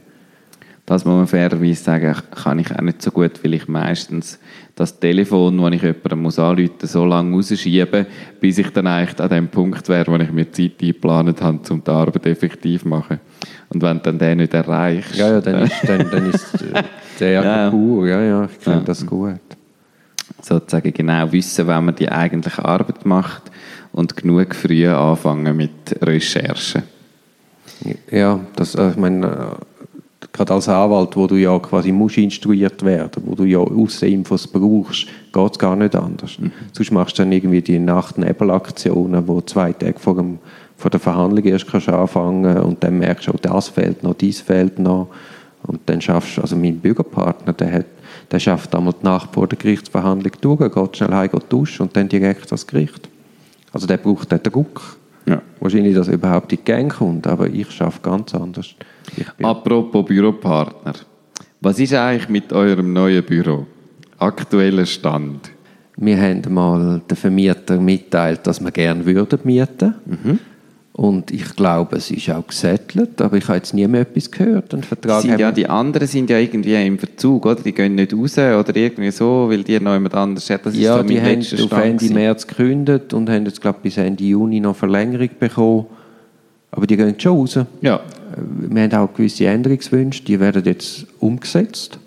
Das muss man fairerweise sagen, kann ich auch nicht so gut, weil ich meistens das Telefon, das ich jemandem muss anrufen muss, so lange rausschiebe, bis ich dann eigentlich an dem Punkt wäre, wo ich mir Zeit eingeplant habe, um die Arbeit effektiv zu machen. Und wenn du dann den nicht erreichst... Ja, ja, dann ist, dann, dann ist äh, der Ja, pur. Ja, ja, ich kenne Ja. das gut. sozusagen genau wissen, wenn man die eigentliche Arbeit macht und genug früh anfangen mit Recherchen. Ja, das, äh, ich meine, äh, gerade als Anwalt, wo du ja quasi musst instruiert werden, wo du ja Außeninfos brauchst, geht es gar nicht anders. Sonst machst du dann irgendwie die Nacht-Nebel-Aktionen, wo zwei Tage vor, dem, vor der Verhandlung erst kannst anfangen und dann merkst du, oh, das fehlt noch, dies fehlt noch. Und dann schaffst du, also mein Bürgerpartner, der, hat, der schafft einmal die Nacht vor der Gerichtsverhandlung durch, geht schnell heim, geht duschen und dann direkt ans Gericht. Also der braucht den Druck. Ja. Wahrscheinlich, dass er überhaupt in die Gang kommt, aber ich schaffe ganz anders. Apropos Büropartner. Was ist eigentlich mit eurem neuen Büro? Aktueller Stand? Wir haben mal den Vermieter mitteilt, dass wir gerne würden mieten. Und ich glaube, es ist auch gesettelt, aber ich habe jetzt nie mehr etwas gehört. Einen Vertrag Sind ja, die anderen sind ja irgendwie im Verzug, oder? Die gehen nicht raus oder irgendwie so, weil die noch jemand anders hat. Das ist ja, so die haben letzter auf Stand Ende gewesen. März gekündigt und haben jetzt, glaube ich, bis Ende Juni noch Verlängerung bekommen. Aber die gehen schon raus. Ja. Äh, Wir haben auch gewisse Änderungswünsche, die werden jetzt umgesetzt.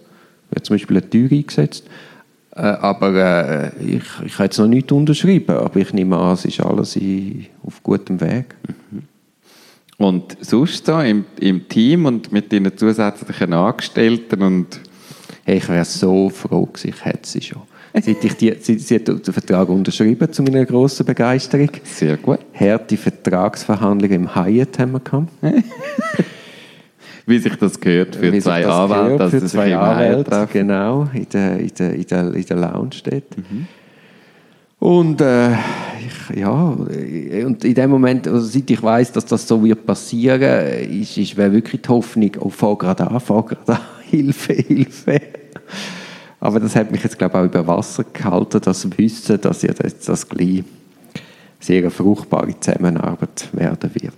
Wird zum Beispiel eine Tür eingesetzt. Äh, aber äh, ich, ich habe jetzt noch nichts unterschrieben, aber ich nehme an, es ist alles in, auf gutem Weg. Und sonst so im, im Team und mit den zusätzlichen Angestellten und Hey, ich wäre so froh gewesen, ich hätte sie schon. Seit ich die, sie, sie hat den Vertrag unterschrieben, zu meiner grossen Begeisterung. sehr gut. Harte Vertragsverhandlungen im Hyatt haben wir gehabt. Wie sich das gehört für Wie zwei das Anwälte, gehört, dass für sie sich zwei Anwälte, genau, in der, in der, in der, in der Lounge dort. Und äh, ich, ja, und in dem Moment, also seit ich weiß, dass das so wird passieren, ist, ist wäre wirklich die Hoffnung, oh, fahr gerade an, fahr gerade an, Hilfe, Hilfe. Aber das hat mich jetzt, glaube ich, auch über Wasser gehalten, das Wissen, dass ja das, das gleich sehr eine fruchtbare Zusammenarbeit werden wird.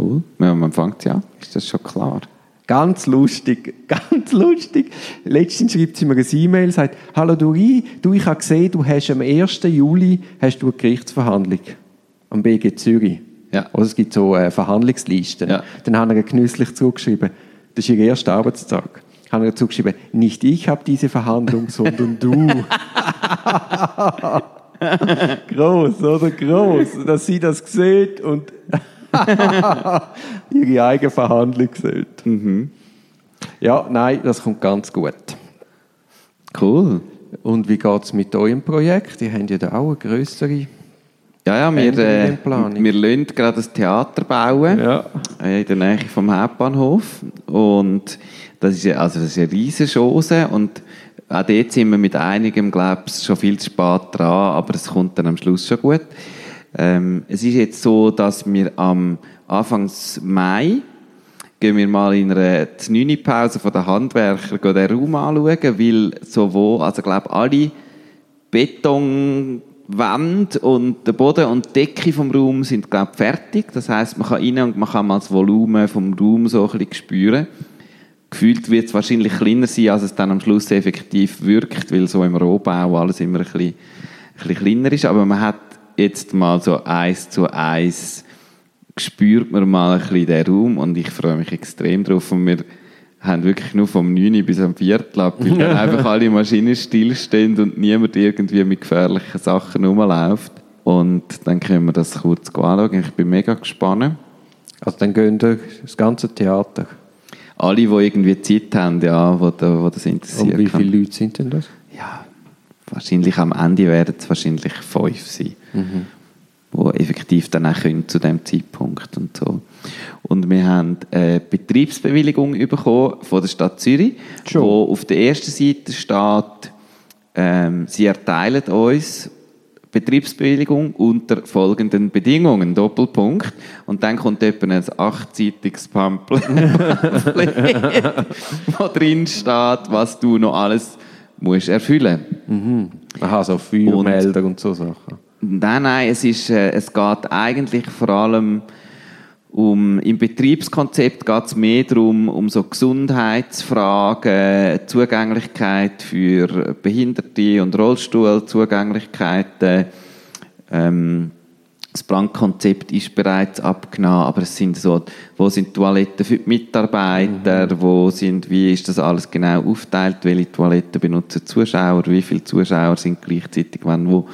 Cool. Ja, man fängt ja. Ist das schon klar? Ganz lustig, ganz lustig. Letztens schreibt sie mir eine E-Mail, sagt, «Hallo Duri, du, ich habe gesehen, du hast am 1. Juli hast du eine Gerichtsverhandlung am BG Zürich.» Ja. Also es gibt so äh, Verhandlungslisten. Ja. Dann hat er genüsslich zurückgeschrieben, das ist ihr erster Arbeitstag. Hat er zugeschrieben, «Nicht ich habe diese Verhandlung, sondern du.» Groß, oder? Groß, dass sie das sieht und ihre eigene Verhandlung sieht. Ja, nein, das kommt ganz gut. Cool. Und wie geht es mit eurem Projekt? Ihr habt ja da auch eine grössere. Ja, ja, wir, äh, wir lassen gerade ein Theater bauen. Ja. äh, in der Nähe vom Hauptbahnhof. Und das ist, ja- also das ist eine riesige Chance. Und auch dort sind wir mit einigem, glaube ich, schon viel zu spät dran, aber es kommt dann am Schluss schon gut. Ähm, es ist jetzt so, dass wir am Anfangs Mai gehen wir mal in einer 9 Pause von den Handwerkern den Raum anschauen, weil sowohl, also glaube alle Betonwände und der Boden und die Decke vom Raum sind glaube fertig. Das heißt, man kann rein und man kann mal das Volumen vom Raum so ein bisschen spüren. Gefühlt wird es wahrscheinlich kleiner sein, als es dann am Schluss effektiv wirkt, weil so im Rohbau alles immer ein bisschen, ein bisschen kleiner ist. Aber man hat jetzt mal so eins zu eins spürt man mal ein bisschen den Raum und ich freue mich extrem drauf. Und wir haben wirklich nur vom 9 bis am Viertel ab, weil dann einfach alle Maschinen stillstehen und niemand irgendwie mit gefährlichen Sachen rumläuft. Und dann können wir das kurz anschauen. Ich bin mega gespannt. Also dann gehen wir das ganze Theater. Alle, die irgendwie Zeit haben, ja, wo, da, wo das interessiert. Und wie viele Leute sind denn das? Ja, wahrscheinlich am Ende werden es wahrscheinlich fünf sein. Mhm. Die effektiv dann auch können zu dem Zeitpunkt und so. Und wir haben eine Betriebsbewilligung bekommen von der Stadt Zürich, Schon. wo auf der ersten Seite steht, ähm, sie erteilen uns Betriebsbewilligung unter folgenden Bedingungen, Doppelpunkt. Und dann kommt etwa ein achtseitiges Pamphlet, wo drin steht, was du noch alles musst erfüllen Mhm. Aha, so Feuermelder und, und so Sachen. Nein, nein, es, ist, äh, es geht eigentlich vor allem um, im Betriebskonzept geht es mehr darum, um so Gesundheitsfragen, Zugänglichkeit für Behinderte und Rollstuhlzugänglichkeiten. Ähm, das Brandkonzept ist bereits abgenommen, aber es sind so, wo sind Toiletten für die Mitarbeiter, mhm. wo sind, wie ist das alles genau aufteilt, welche Toiletten benutzen Zuschauer, wie viele Zuschauer sind gleichzeitig wann wo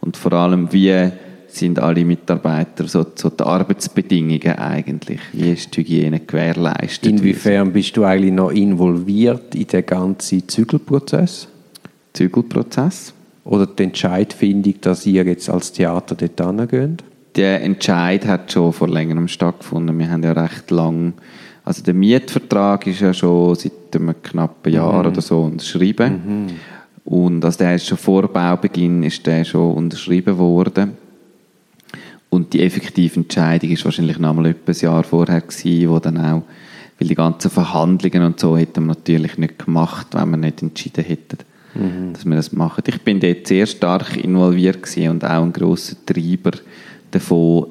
und vor allem, wie sind alle Mitarbeiter so, so die Arbeitsbedingungen eigentlich? Wie ist die Hygiene gewährleistet? Inwiefern bist du eigentlich noch involviert in den ganzen Zügelprozess? Zügelprozess? Oder die Entscheidfindung, dass ihr jetzt als Theater dort hingeht? Der Entscheid hat schon vor längerem stattgefunden. Wir haben ja recht lang, also der Mietvertrag ist ja schon seit einem knappen Jahr mhm. oder so unterschrieben. Mhm. Und also der ist schon vor Baubeginn ist der schon unterschrieben worden. Und die effektive Entscheidung ist wahrscheinlich noch mal etwa ein Jahr vorher gewesen, wo dann auch, weil die ganzen Verhandlungen und so hätten wir natürlich nicht gemacht, wenn wir nicht entschieden hätten, mhm. dass wir das machen. Ich bin dort sehr stark involviert und auch ein grosser Treiber davon,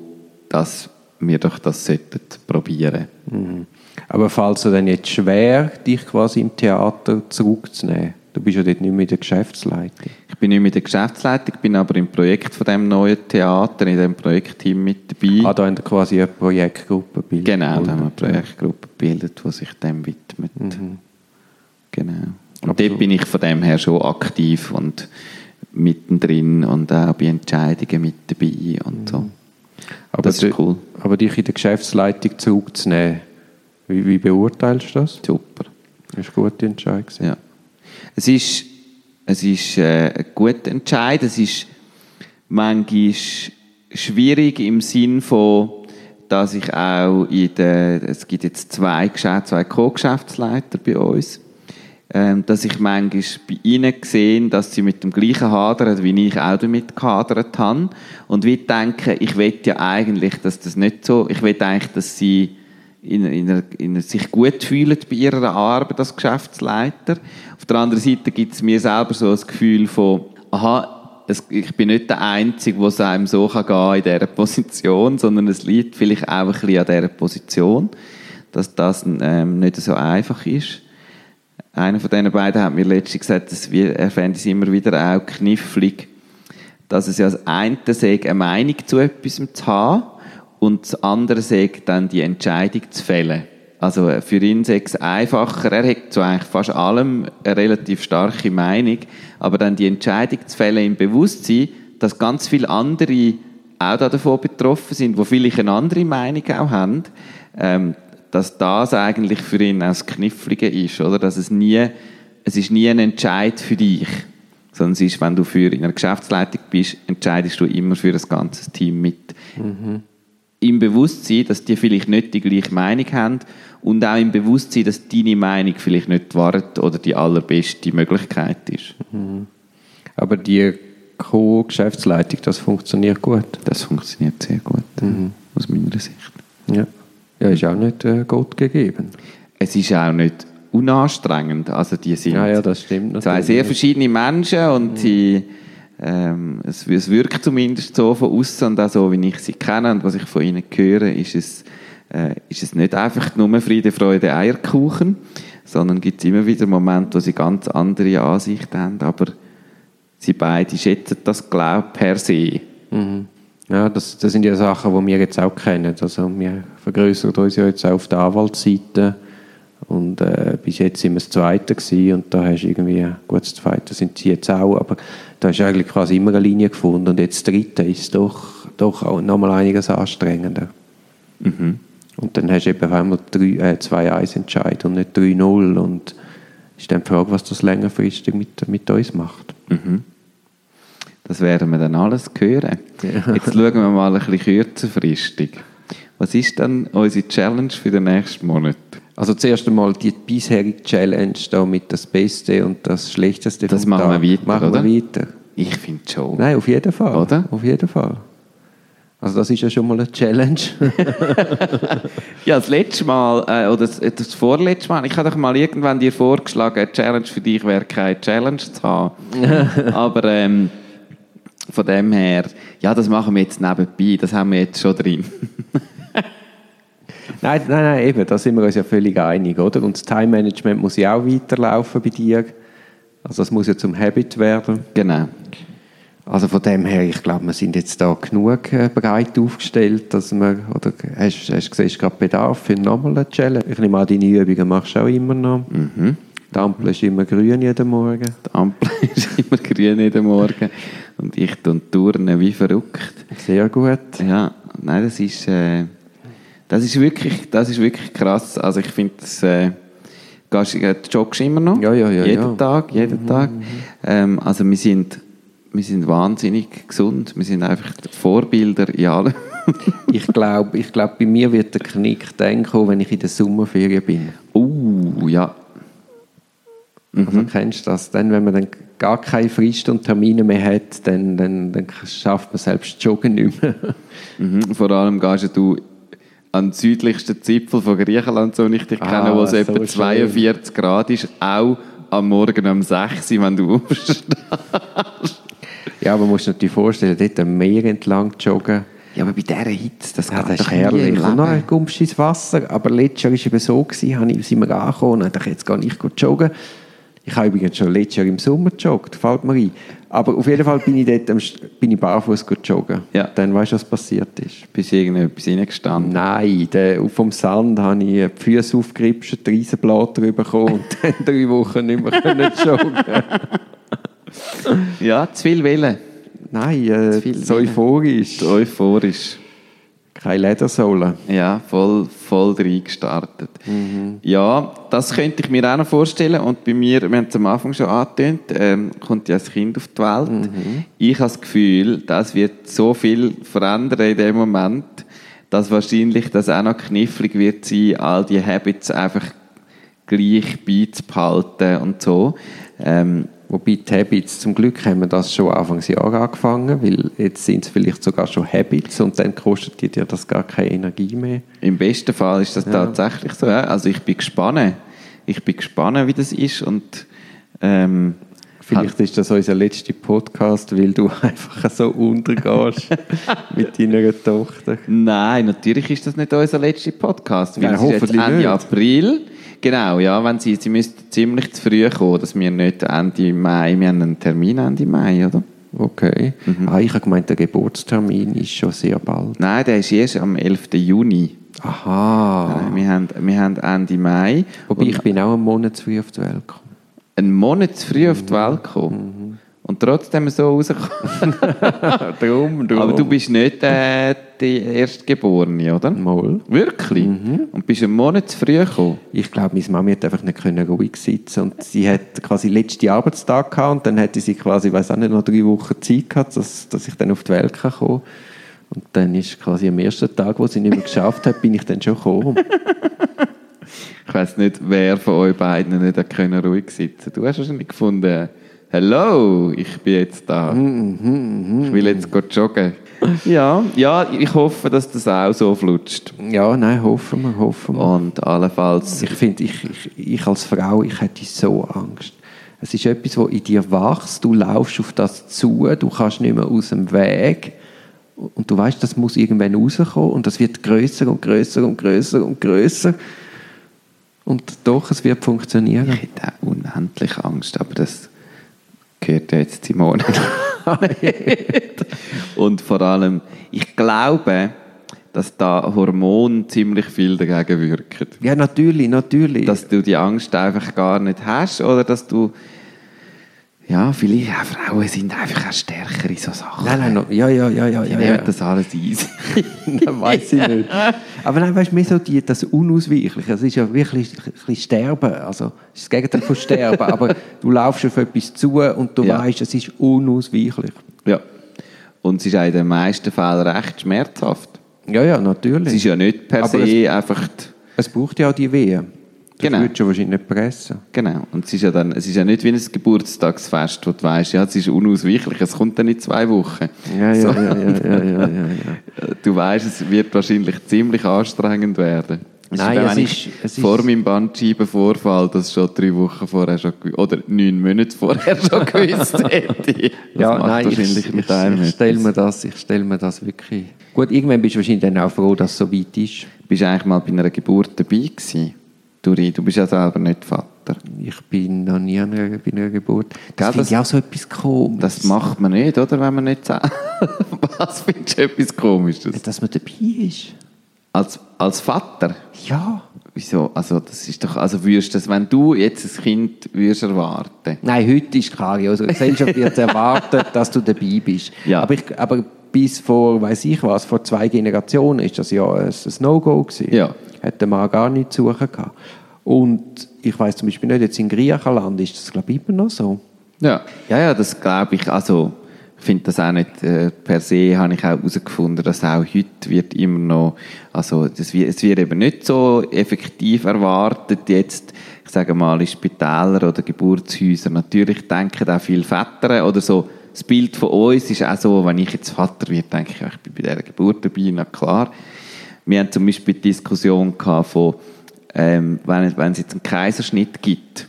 dass wir doch das sollten probieren. Mhm. Aber falls es dann jetzt schwer, dich quasi im Theater zurückzunehmen? Du bist ja dort nicht mehr in der Geschäftsleitung. Ich bin nicht mehr in der Geschäftsleitung, bin aber im Projekt von dem neuen Theater, in dem Projektteam mit dabei. Ah, da haben wir quasi eine Projektgruppe gebildet. Genau, da haben wir eine Projektgruppe gebildet, die sich dem widmet. Mhm. Genau. Und Absolut. dort bin ich von dem her schon aktiv und mittendrin und auch bei Entscheidungen mit dabei und so. Aber das ist cool. Aber dich in der Geschäftsleitung zurückzunehmen, wie, wie beurteilst du das? Super. Das ist eine gute Entscheidung. Ja. Es ist, es ist äh, ein guter Entscheid. Es ist manchmal schwierig im Sinn von, dass ich auch in der, es gibt jetzt zwei, zwei Co-Geschäftsleiter bei uns, dass ich manchmal bei ihnen sehe, dass sie mit dem gleichen hadern, wie ich auch damit gehadert habe. Und wie denke, ich will ja eigentlich, dass das nicht so, ich will eigentlich, dass sie in, in, in, sich gut fühlen bei ihrer Arbeit als Geschäftsleiter. Auf der anderen Seite gibt es mir selber so das Gefühl von, aha, es, ich bin nicht der Einzige, der es einem so kann gehen in dieser Position, sondern es liegt vielleicht auch ein bisschen an dieser Position, dass das ähm, nicht so einfach ist. Einer von diesen beiden hat mir letztens gesagt, dass wir, er fände es immer wieder auch knifflig, dass es ja als eine sagt, eine Meinung zu etwas zu haben und das andere sagt dann die Entscheidung zu fällen. Also äh, für ihn ist es einfacher, er hat zu eigentlich fast allem eine relativ starke Meinung, aber dann die Entscheidung zu fällen im Bewusstsein, dass ganz viele andere auch davon betroffen sind, wo vielleicht eine andere Meinung auch haben, ähm, dass das eigentlich für ihn auch das Knifflige ist, oder? Dass es nie, es ist nie ein Entscheid für dich, sondern es ist, wenn du für in einer Geschäftsleitung bist, entscheidest du immer für das ganze Team mit. Mhm im Bewusstsein, dass die vielleicht nicht die gleiche Meinung haben und auch im Bewusstsein, dass deine Meinung vielleicht nicht die Wahrheit oder die allerbeste Möglichkeit ist. Mhm. Aber die Co-Geschäftsleitung, das funktioniert gut? Das funktioniert sehr gut, mhm. aus meiner Sicht. Ja, ja ist auch nicht äh, Gott gegeben. Es ist auch nicht unanstrengend. Also die sind ja, ja, das stimmt zwei sehr verschiedene Menschen und mhm. sie ähm, es, es, wirkt zumindest so von außen und auch so, wie ich sie kenne und was ich von ihnen höre, ist es, äh, ist es nicht einfach nur Friede, Freude, Eierkuchen, sondern gibt es immer wieder Momente, wo sie ganz andere Ansichten haben, aber sie beide schätzen das, glaube per se. Mhm. Ja, das, das sind ja Sachen, die wir jetzt auch kennen. Also wir vergrößern uns ja jetzt auch auf der Anwaltsseite und äh, bis jetzt sind wir das Zweite gewesen und da hast du irgendwie, gut, das Zweite sind sie jetzt auch, aber da hast du eigentlich quasi immer eine Linie gefunden und jetzt das Dritte ist doch, doch auch nochmal einiges anstrengender. Mhm. Und dann hast du eben auf einmal drei- äh, 2-1 Entscheid und nicht 3-0 und ist dann die Frage, was das längerfristig mit, mit uns macht. Mhm. Das werden wir dann alles hören. Ja. Jetzt schauen wir mal ein bisschen kürzerfristig. Was ist dann unsere Challenge für den nächsten Monat? Also zuerst einmal die bisherige Challenge da mit das Beste und das Schlechteste Das machen wir Tag. weiter, machen oder? wir weiter. Ich finde schon. Nein, auf jeden Fall. Oder? Auf jeden Fall. Also das ist ja schon mal eine Challenge. Ja, das letzte Mal, äh, oder das, das vorletzte Mal, ich habe doch mal irgendwann dir vorgeschlagen, eine Challenge für dich wäre keine Challenge zu haben. Aber ähm, von dem her, ja, das machen wir jetzt nebenbei, das haben wir jetzt schon drin. nein, nein, nein, eben, da sind wir uns ja völlig einig, oder? Und das Time-Management muss ja auch weiterlaufen bei dir. Also das muss ja zum Habit werden. Genau. Also von dem her, ich glaube, wir sind jetzt da genug äh, breit aufgestellt, dass wir, oder hast, du gesehen, ist gerade Bedarf für nochmal eine Challenge? Ich nehme an, deine Übungen machst du auch immer noch. Mhm. Die Ampel ist immer grün jeden Morgen. Die Ampel ist immer grün jeden Morgen und ich tue turnen wie verrückt. Sehr gut. Ja, nein, das ist, äh, das ist, wirklich, das ist wirklich krass. Also ich finde, das, äh, gehst, äh, du joggst immer noch? Ja, ja, ja, Jeden ja. Mhm, Tag, jeden Tag. Ähm, also wir sind, wir sind wahnsinnig gesund. Wir sind einfach Vorbilder in allem. Ich glaube, ich glaub, bei mir wird der Knick dann kommen, wenn ich in der Sommerferien bin. uh, ja. Mhm. Also kennst du das? Dann, wenn man dann gar keine Frist und Termine mehr hat, dann, dann, dann schafft man selbst Joggen nicht mehr. Mhm. Vor allem gehst du an den südlichsten Zipfel von Griechenland, so ich dich Ah, kenne, wo es so etwa schön. 42 Grad ist, auch am Morgen um 6 Uhr, wenn du aufstehst. Ja, aber man muss sich natürlich vorstellen, dort am Meer entlang joggen. Ja, aber bei dieser Hitze, das Ja, geht das ist herrlich. Und dann kommst du ins Wasser. Aber letztes Jahr war es eben so, gewesen, habe ich, sind wir angekommen und dachte, jetzt gehe ich gut joggen. Ich habe übrigens schon letztes Jahr im Sommer gejoggt, fällt mir ein. Aber auf jeden Fall bin ich dort am bin ich barfuß gut joggen. Ja. Dann weißt du, was passiert ist. Bist du irgendetwas reingestanden? Nein, der, vom Sand habe ich die Füße aufgeripscht, die Riesenblätter bekommen und dann drei Wochen nicht mehr können joggen. Ja, zu viel Willen. Nein, äh, Zu viel so Willen. euphorisch. Keine Ledersohle. Ja, voll, voll reingestartet. Ja, das könnte ich mir auch noch vorstellen. Und bei mir, wir haben es am Anfang schon angetönt, ähm, kommt ja ein Kind auf die Welt. Ich habe das Gefühl, das wird so viel verändern in dem Moment, dass wahrscheinlich das auch noch knifflig wird sein, all die Habits einfach gleich beizubehalten und so. Ähm, Wobei die Habits, zum Glück haben wir das schon Anfangsjahr angefangen, weil jetzt sind es vielleicht sogar schon Habits und dann kostet dir das gar keine Energie mehr. Im besten Fall ist das tatsächlich so. Ja. Also ich bin gespannt. Ich bin gespannt, wie das ist und ähm, Vielleicht ist das unser letzter Podcast, weil du einfach so untergehst mit deiner Tochter. Nein, natürlich ist das nicht unser letzter Podcast. Weil Nein, es ist jetzt hoffentlich Ende nicht. April. Genau, ja, wenn sie, sie müssten ziemlich zu früh kommen, dass wir nicht Ende Mai, wir haben einen Termin Ende Mai, oder? Okay. Ah, ich habe gemeint, der Geburtstermin ist schon sehr bald. Nein, der ist erst am 11. Juni. Aha. Wir, haben, wir haben Ende Mai. Wobei ich bin auch einen Monat zu früh auf die Welt gekommen. einen Monat zu früh auf die Welt gekommen. Und trotzdem so rausgekommen. Darum, darum. Aber du bist nicht äh, die Erstgeborene, oder? Mal. Wirklich? Und bist einen Monat zu früh gekommen? Ich glaube, meine Mami hat einfach nicht können ruhig sitzen und sie hat quasi letzten Arbeitstag gehabt und dann hätte sie quasi, weiß auch nicht, noch drei Wochen Zeit gehabt, dass, dass ich dann auf die Welt kann kommen Und dann ist quasi am ersten Tag, wo sie nicht mehr geschafft hat, bin ich dann schon gekommen. Ich weiß nicht, wer von euch beiden nicht können ruhig sitzen Du hast wahrscheinlich gefunden, Hello, ich bin jetzt da. Ich will jetzt joggen. Ja, ja, ich hoffe, dass das auch so flutscht. Ja, nein, hoffen wir, hoffen wir. Und allenfalls... Ich finde, ich, ich, ich als Frau, ich hätte so Angst. Es ist etwas, was in dir wächst, du laufst auf das zu, du kannst nicht mehr aus dem Weg und du weißt, das muss irgendwann rauskommen und das wird größer und größer und größer und größer und doch, es wird funktionieren. Ich hätte auch unendlich Angst, aber das gehört ja jetzt Simone. nicht. Und vor allem, ich glaube, dass da Hormone ziemlich viel dagegen wirken. Ja, natürlich, natürlich. Dass du die Angst einfach gar nicht hast oder dass du ja, vielleicht auch Frauen sind einfach auch stärker in so Sachen. nein, nein, no, ja, ja, ja, ja. Die ja, nehmen ja. das alles easy. Nein, weiß ich nicht. Aber nein, weißt du, mir so die, das Unausweichliche. Es ist ja wirklich ein bisschen Sterben. Also, es ist das Gegenteil von Sterben. aber du laufst auf etwas zu und du Ja. weißt, es ist unausweichlich. ja. Und es ist auch in den meisten Fällen recht schmerzhaft. Ja, ja, natürlich. Es ist ja nicht per Aber se einfach... die- Es braucht ja auch die Wehen. Das Genau. würdest du wahrscheinlich nicht pressen. Genau. Und es ist ja dann, es ist ja nicht wie ein Geburtstagsfest, wo du weißt, ja, es ist unausweichlich, es kommt dann in zwei Wochen. Ja, ja, So. ja, ja, ja, ja, ja. Du weißt, es wird wahrscheinlich ziemlich anstrengend werden. Es Nein, wie es ist- es ist- vor meinem Bandscheibenvorfall das schon drei Wochen vorher schon gew- oder neun Monate vorher schon gewusst hätte. Ja, nein, ich, ich, ich stelle mir das, ich stelle mir das wirklich. Gut, irgendwann bist du wahrscheinlich dann auch froh, dass es so weit ist. Bist du eigentlich mal bei einer Geburt dabei gewesen? Duri, du bist ja selber nicht Vater. Ich bin noch nie an einer, bei einer Geburt. Das finde ich auch so etwas komisch. Das macht man nicht, oder? Wenn man nicht sagt. Was findest du etwas Komisches? Dass man dabei ist. Als, als Vater? Ja. Wieso? Also, das ist doch, also würdest du das, wenn du jetzt ein Kind würdest erwarten, Nein, heute ist klar. Also, die Gesellschaft wird erwartet, dass du dabei bist. Ja. Aber, ich, aber bis vor, weiß ich was, vor zwei Generationen ist das ja ein, ein No-Go gewesen. Ja. Hat der Mann gar nicht zu suchen gehabt. Und ich weiß zum Beispiel nicht, jetzt in Griechenland ist das, glaube ich, immer noch so. Ja, ja, ja das glaube ich. Also, ich finde das auch nicht äh, per se, habe ich auch herausgefunden, dass auch heute wird immer noch, also das wird, es wird eben nicht so effektiv erwartet jetzt, ich sage mal, in Spitälern oder Geburtshäusern. Natürlich denken auch viele Väter oder so, das Bild von uns ist auch so, wenn ich jetzt Vater werde, denke ich, ich bin bei dieser Geburt dabei, na klar. Wir haben zum Beispiel die Diskussion gehabt von, ähm, wenn, wenn es jetzt einen Kaiserschnitt gibt,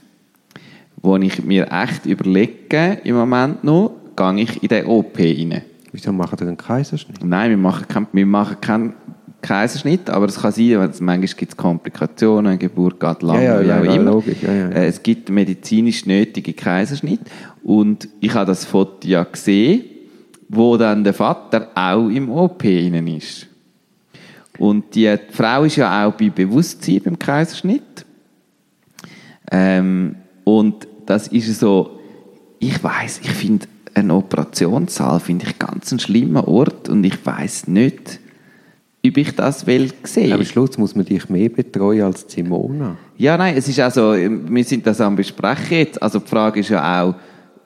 wo ich mir echt überlege, im Moment noch, gehe ich in den OP rein. Wieso machen wir einen Kaiserschnitt? Nein, wir machen, kein, wir machen keinen Kaiserschnitt, aber es kann sein, weil es, manchmal gibt es Komplikationen, eine Geburt geht lang, Ja, ja, wie ja, auch immer. logisch. Äh, Es gibt medizinisch nötige Kaiserschnitt und ich habe das Foto ja gesehen, wo dann der Vater auch im OP innen ist. Und die Frau ist ja auch bei Bewusstsein beim Kaiserschnitt. Ähm, und das ist so, ich weiß, ich finde einen Operationssaal finde ich ganz einen schlimmen Ort und ich weiß nicht, ob ich das will sehen. Am Schluss muss man dich mehr betreuen als Simona. Ja, nein, es ist also, wir sind das am besprechen jetzt. Also die Frage ist ja auch,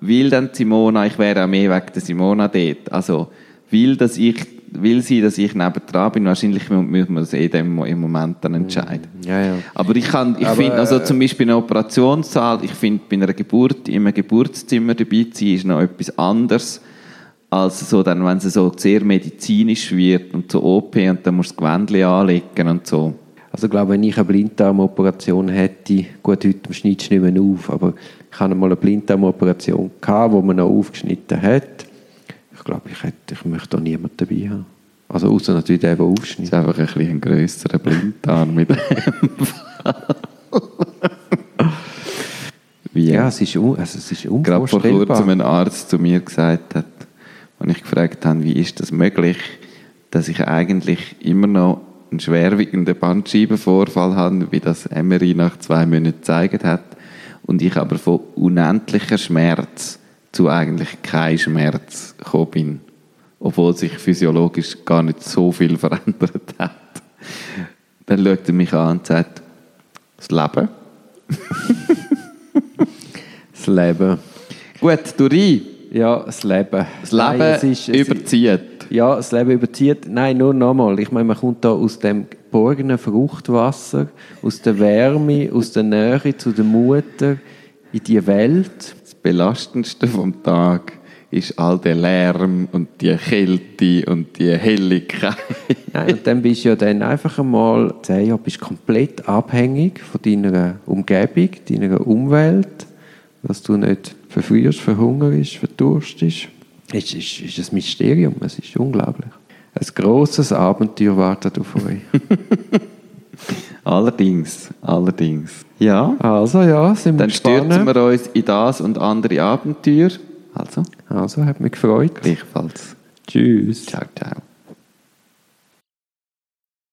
will dann Simona, ich wäre auch mehr wegen der Simona dort, also will, dass ich, will sie, dass ich nebendran bin? Wahrscheinlich müssen wir das eh dem im Moment dann entscheiden. Ja, ja. Aber ich, kann, ich Aber, finde, also äh, zum Beispiel in einem Operationssaal, ich finde, bei einer Geburt, in einem Geburtszimmer dabei zu sein, ist noch etwas anderes, als so dann, wenn es so sehr medizinisch wird und so OP und dann musst du das Gewändchen anlegen und so. Also ich glaube, wenn ich eine Blinddarmoperation hätte, gut, heute schneidest du nicht mehr auf, aber ich hatte mal eine Blinddarmoperation, gehabt, wo man noch aufgeschnitten hat. Ich glaube, ich, hätte, ich möchte da niemanden dabei haben. Also außer natürlich der, der Das aufschneidet. ist einfach ein bisschen ein grösserer Blinddarm mit dem Wie Ja, es ist, also es ist gerade vor unvorstellbar. kurzem ein Arzt zu mir gesagt hat, und ich gefragt habe, wie ist das möglich, dass ich eigentlich immer noch einen schwerwiegenden Bandscheibenvorfall habe, wie das Emery nach zwei Monaten gezeigt hat, und ich aber von unendlicher Schmerz zu eigentlich kein Schmerz gekommen bin, obwohl sich physiologisch gar nicht so viel verändert hat. Dann schaut er mich an und sagt, das Leben. Das Leben. Gut, du rein. Ja, das Leben. Das Leben Nein, es ist- es ist- überzieht. Ja, das Leben überzieht. Nein, nur nochmal. Ich meine, man kommt da aus dem geborgenen Fruchtwasser, aus der Wärme, aus der Nähe zu der Mutter in die Welt. Das Belastendste vom Tag ist all der Lärm und die Kälte und die Helligkeit. Nein, und dann bist du ja dann einfach einmal zehn Jahre bist komplett abhängig von deiner Umgebung, deiner Umwelt, dass du nicht verfrierst, verhungerst, verdurstest. Es ist, ist ein Mysterium, es ist unglaublich. Ein grosses Abenteuer wartet auf euch. allerdings, allerdings. Ja, Also ja, sind wir dann stürzen wir uns in das und andere Abenteuer. Also, Also, hat mich gefreut. Gleichfalls. Tschüss. Ciao, ciao.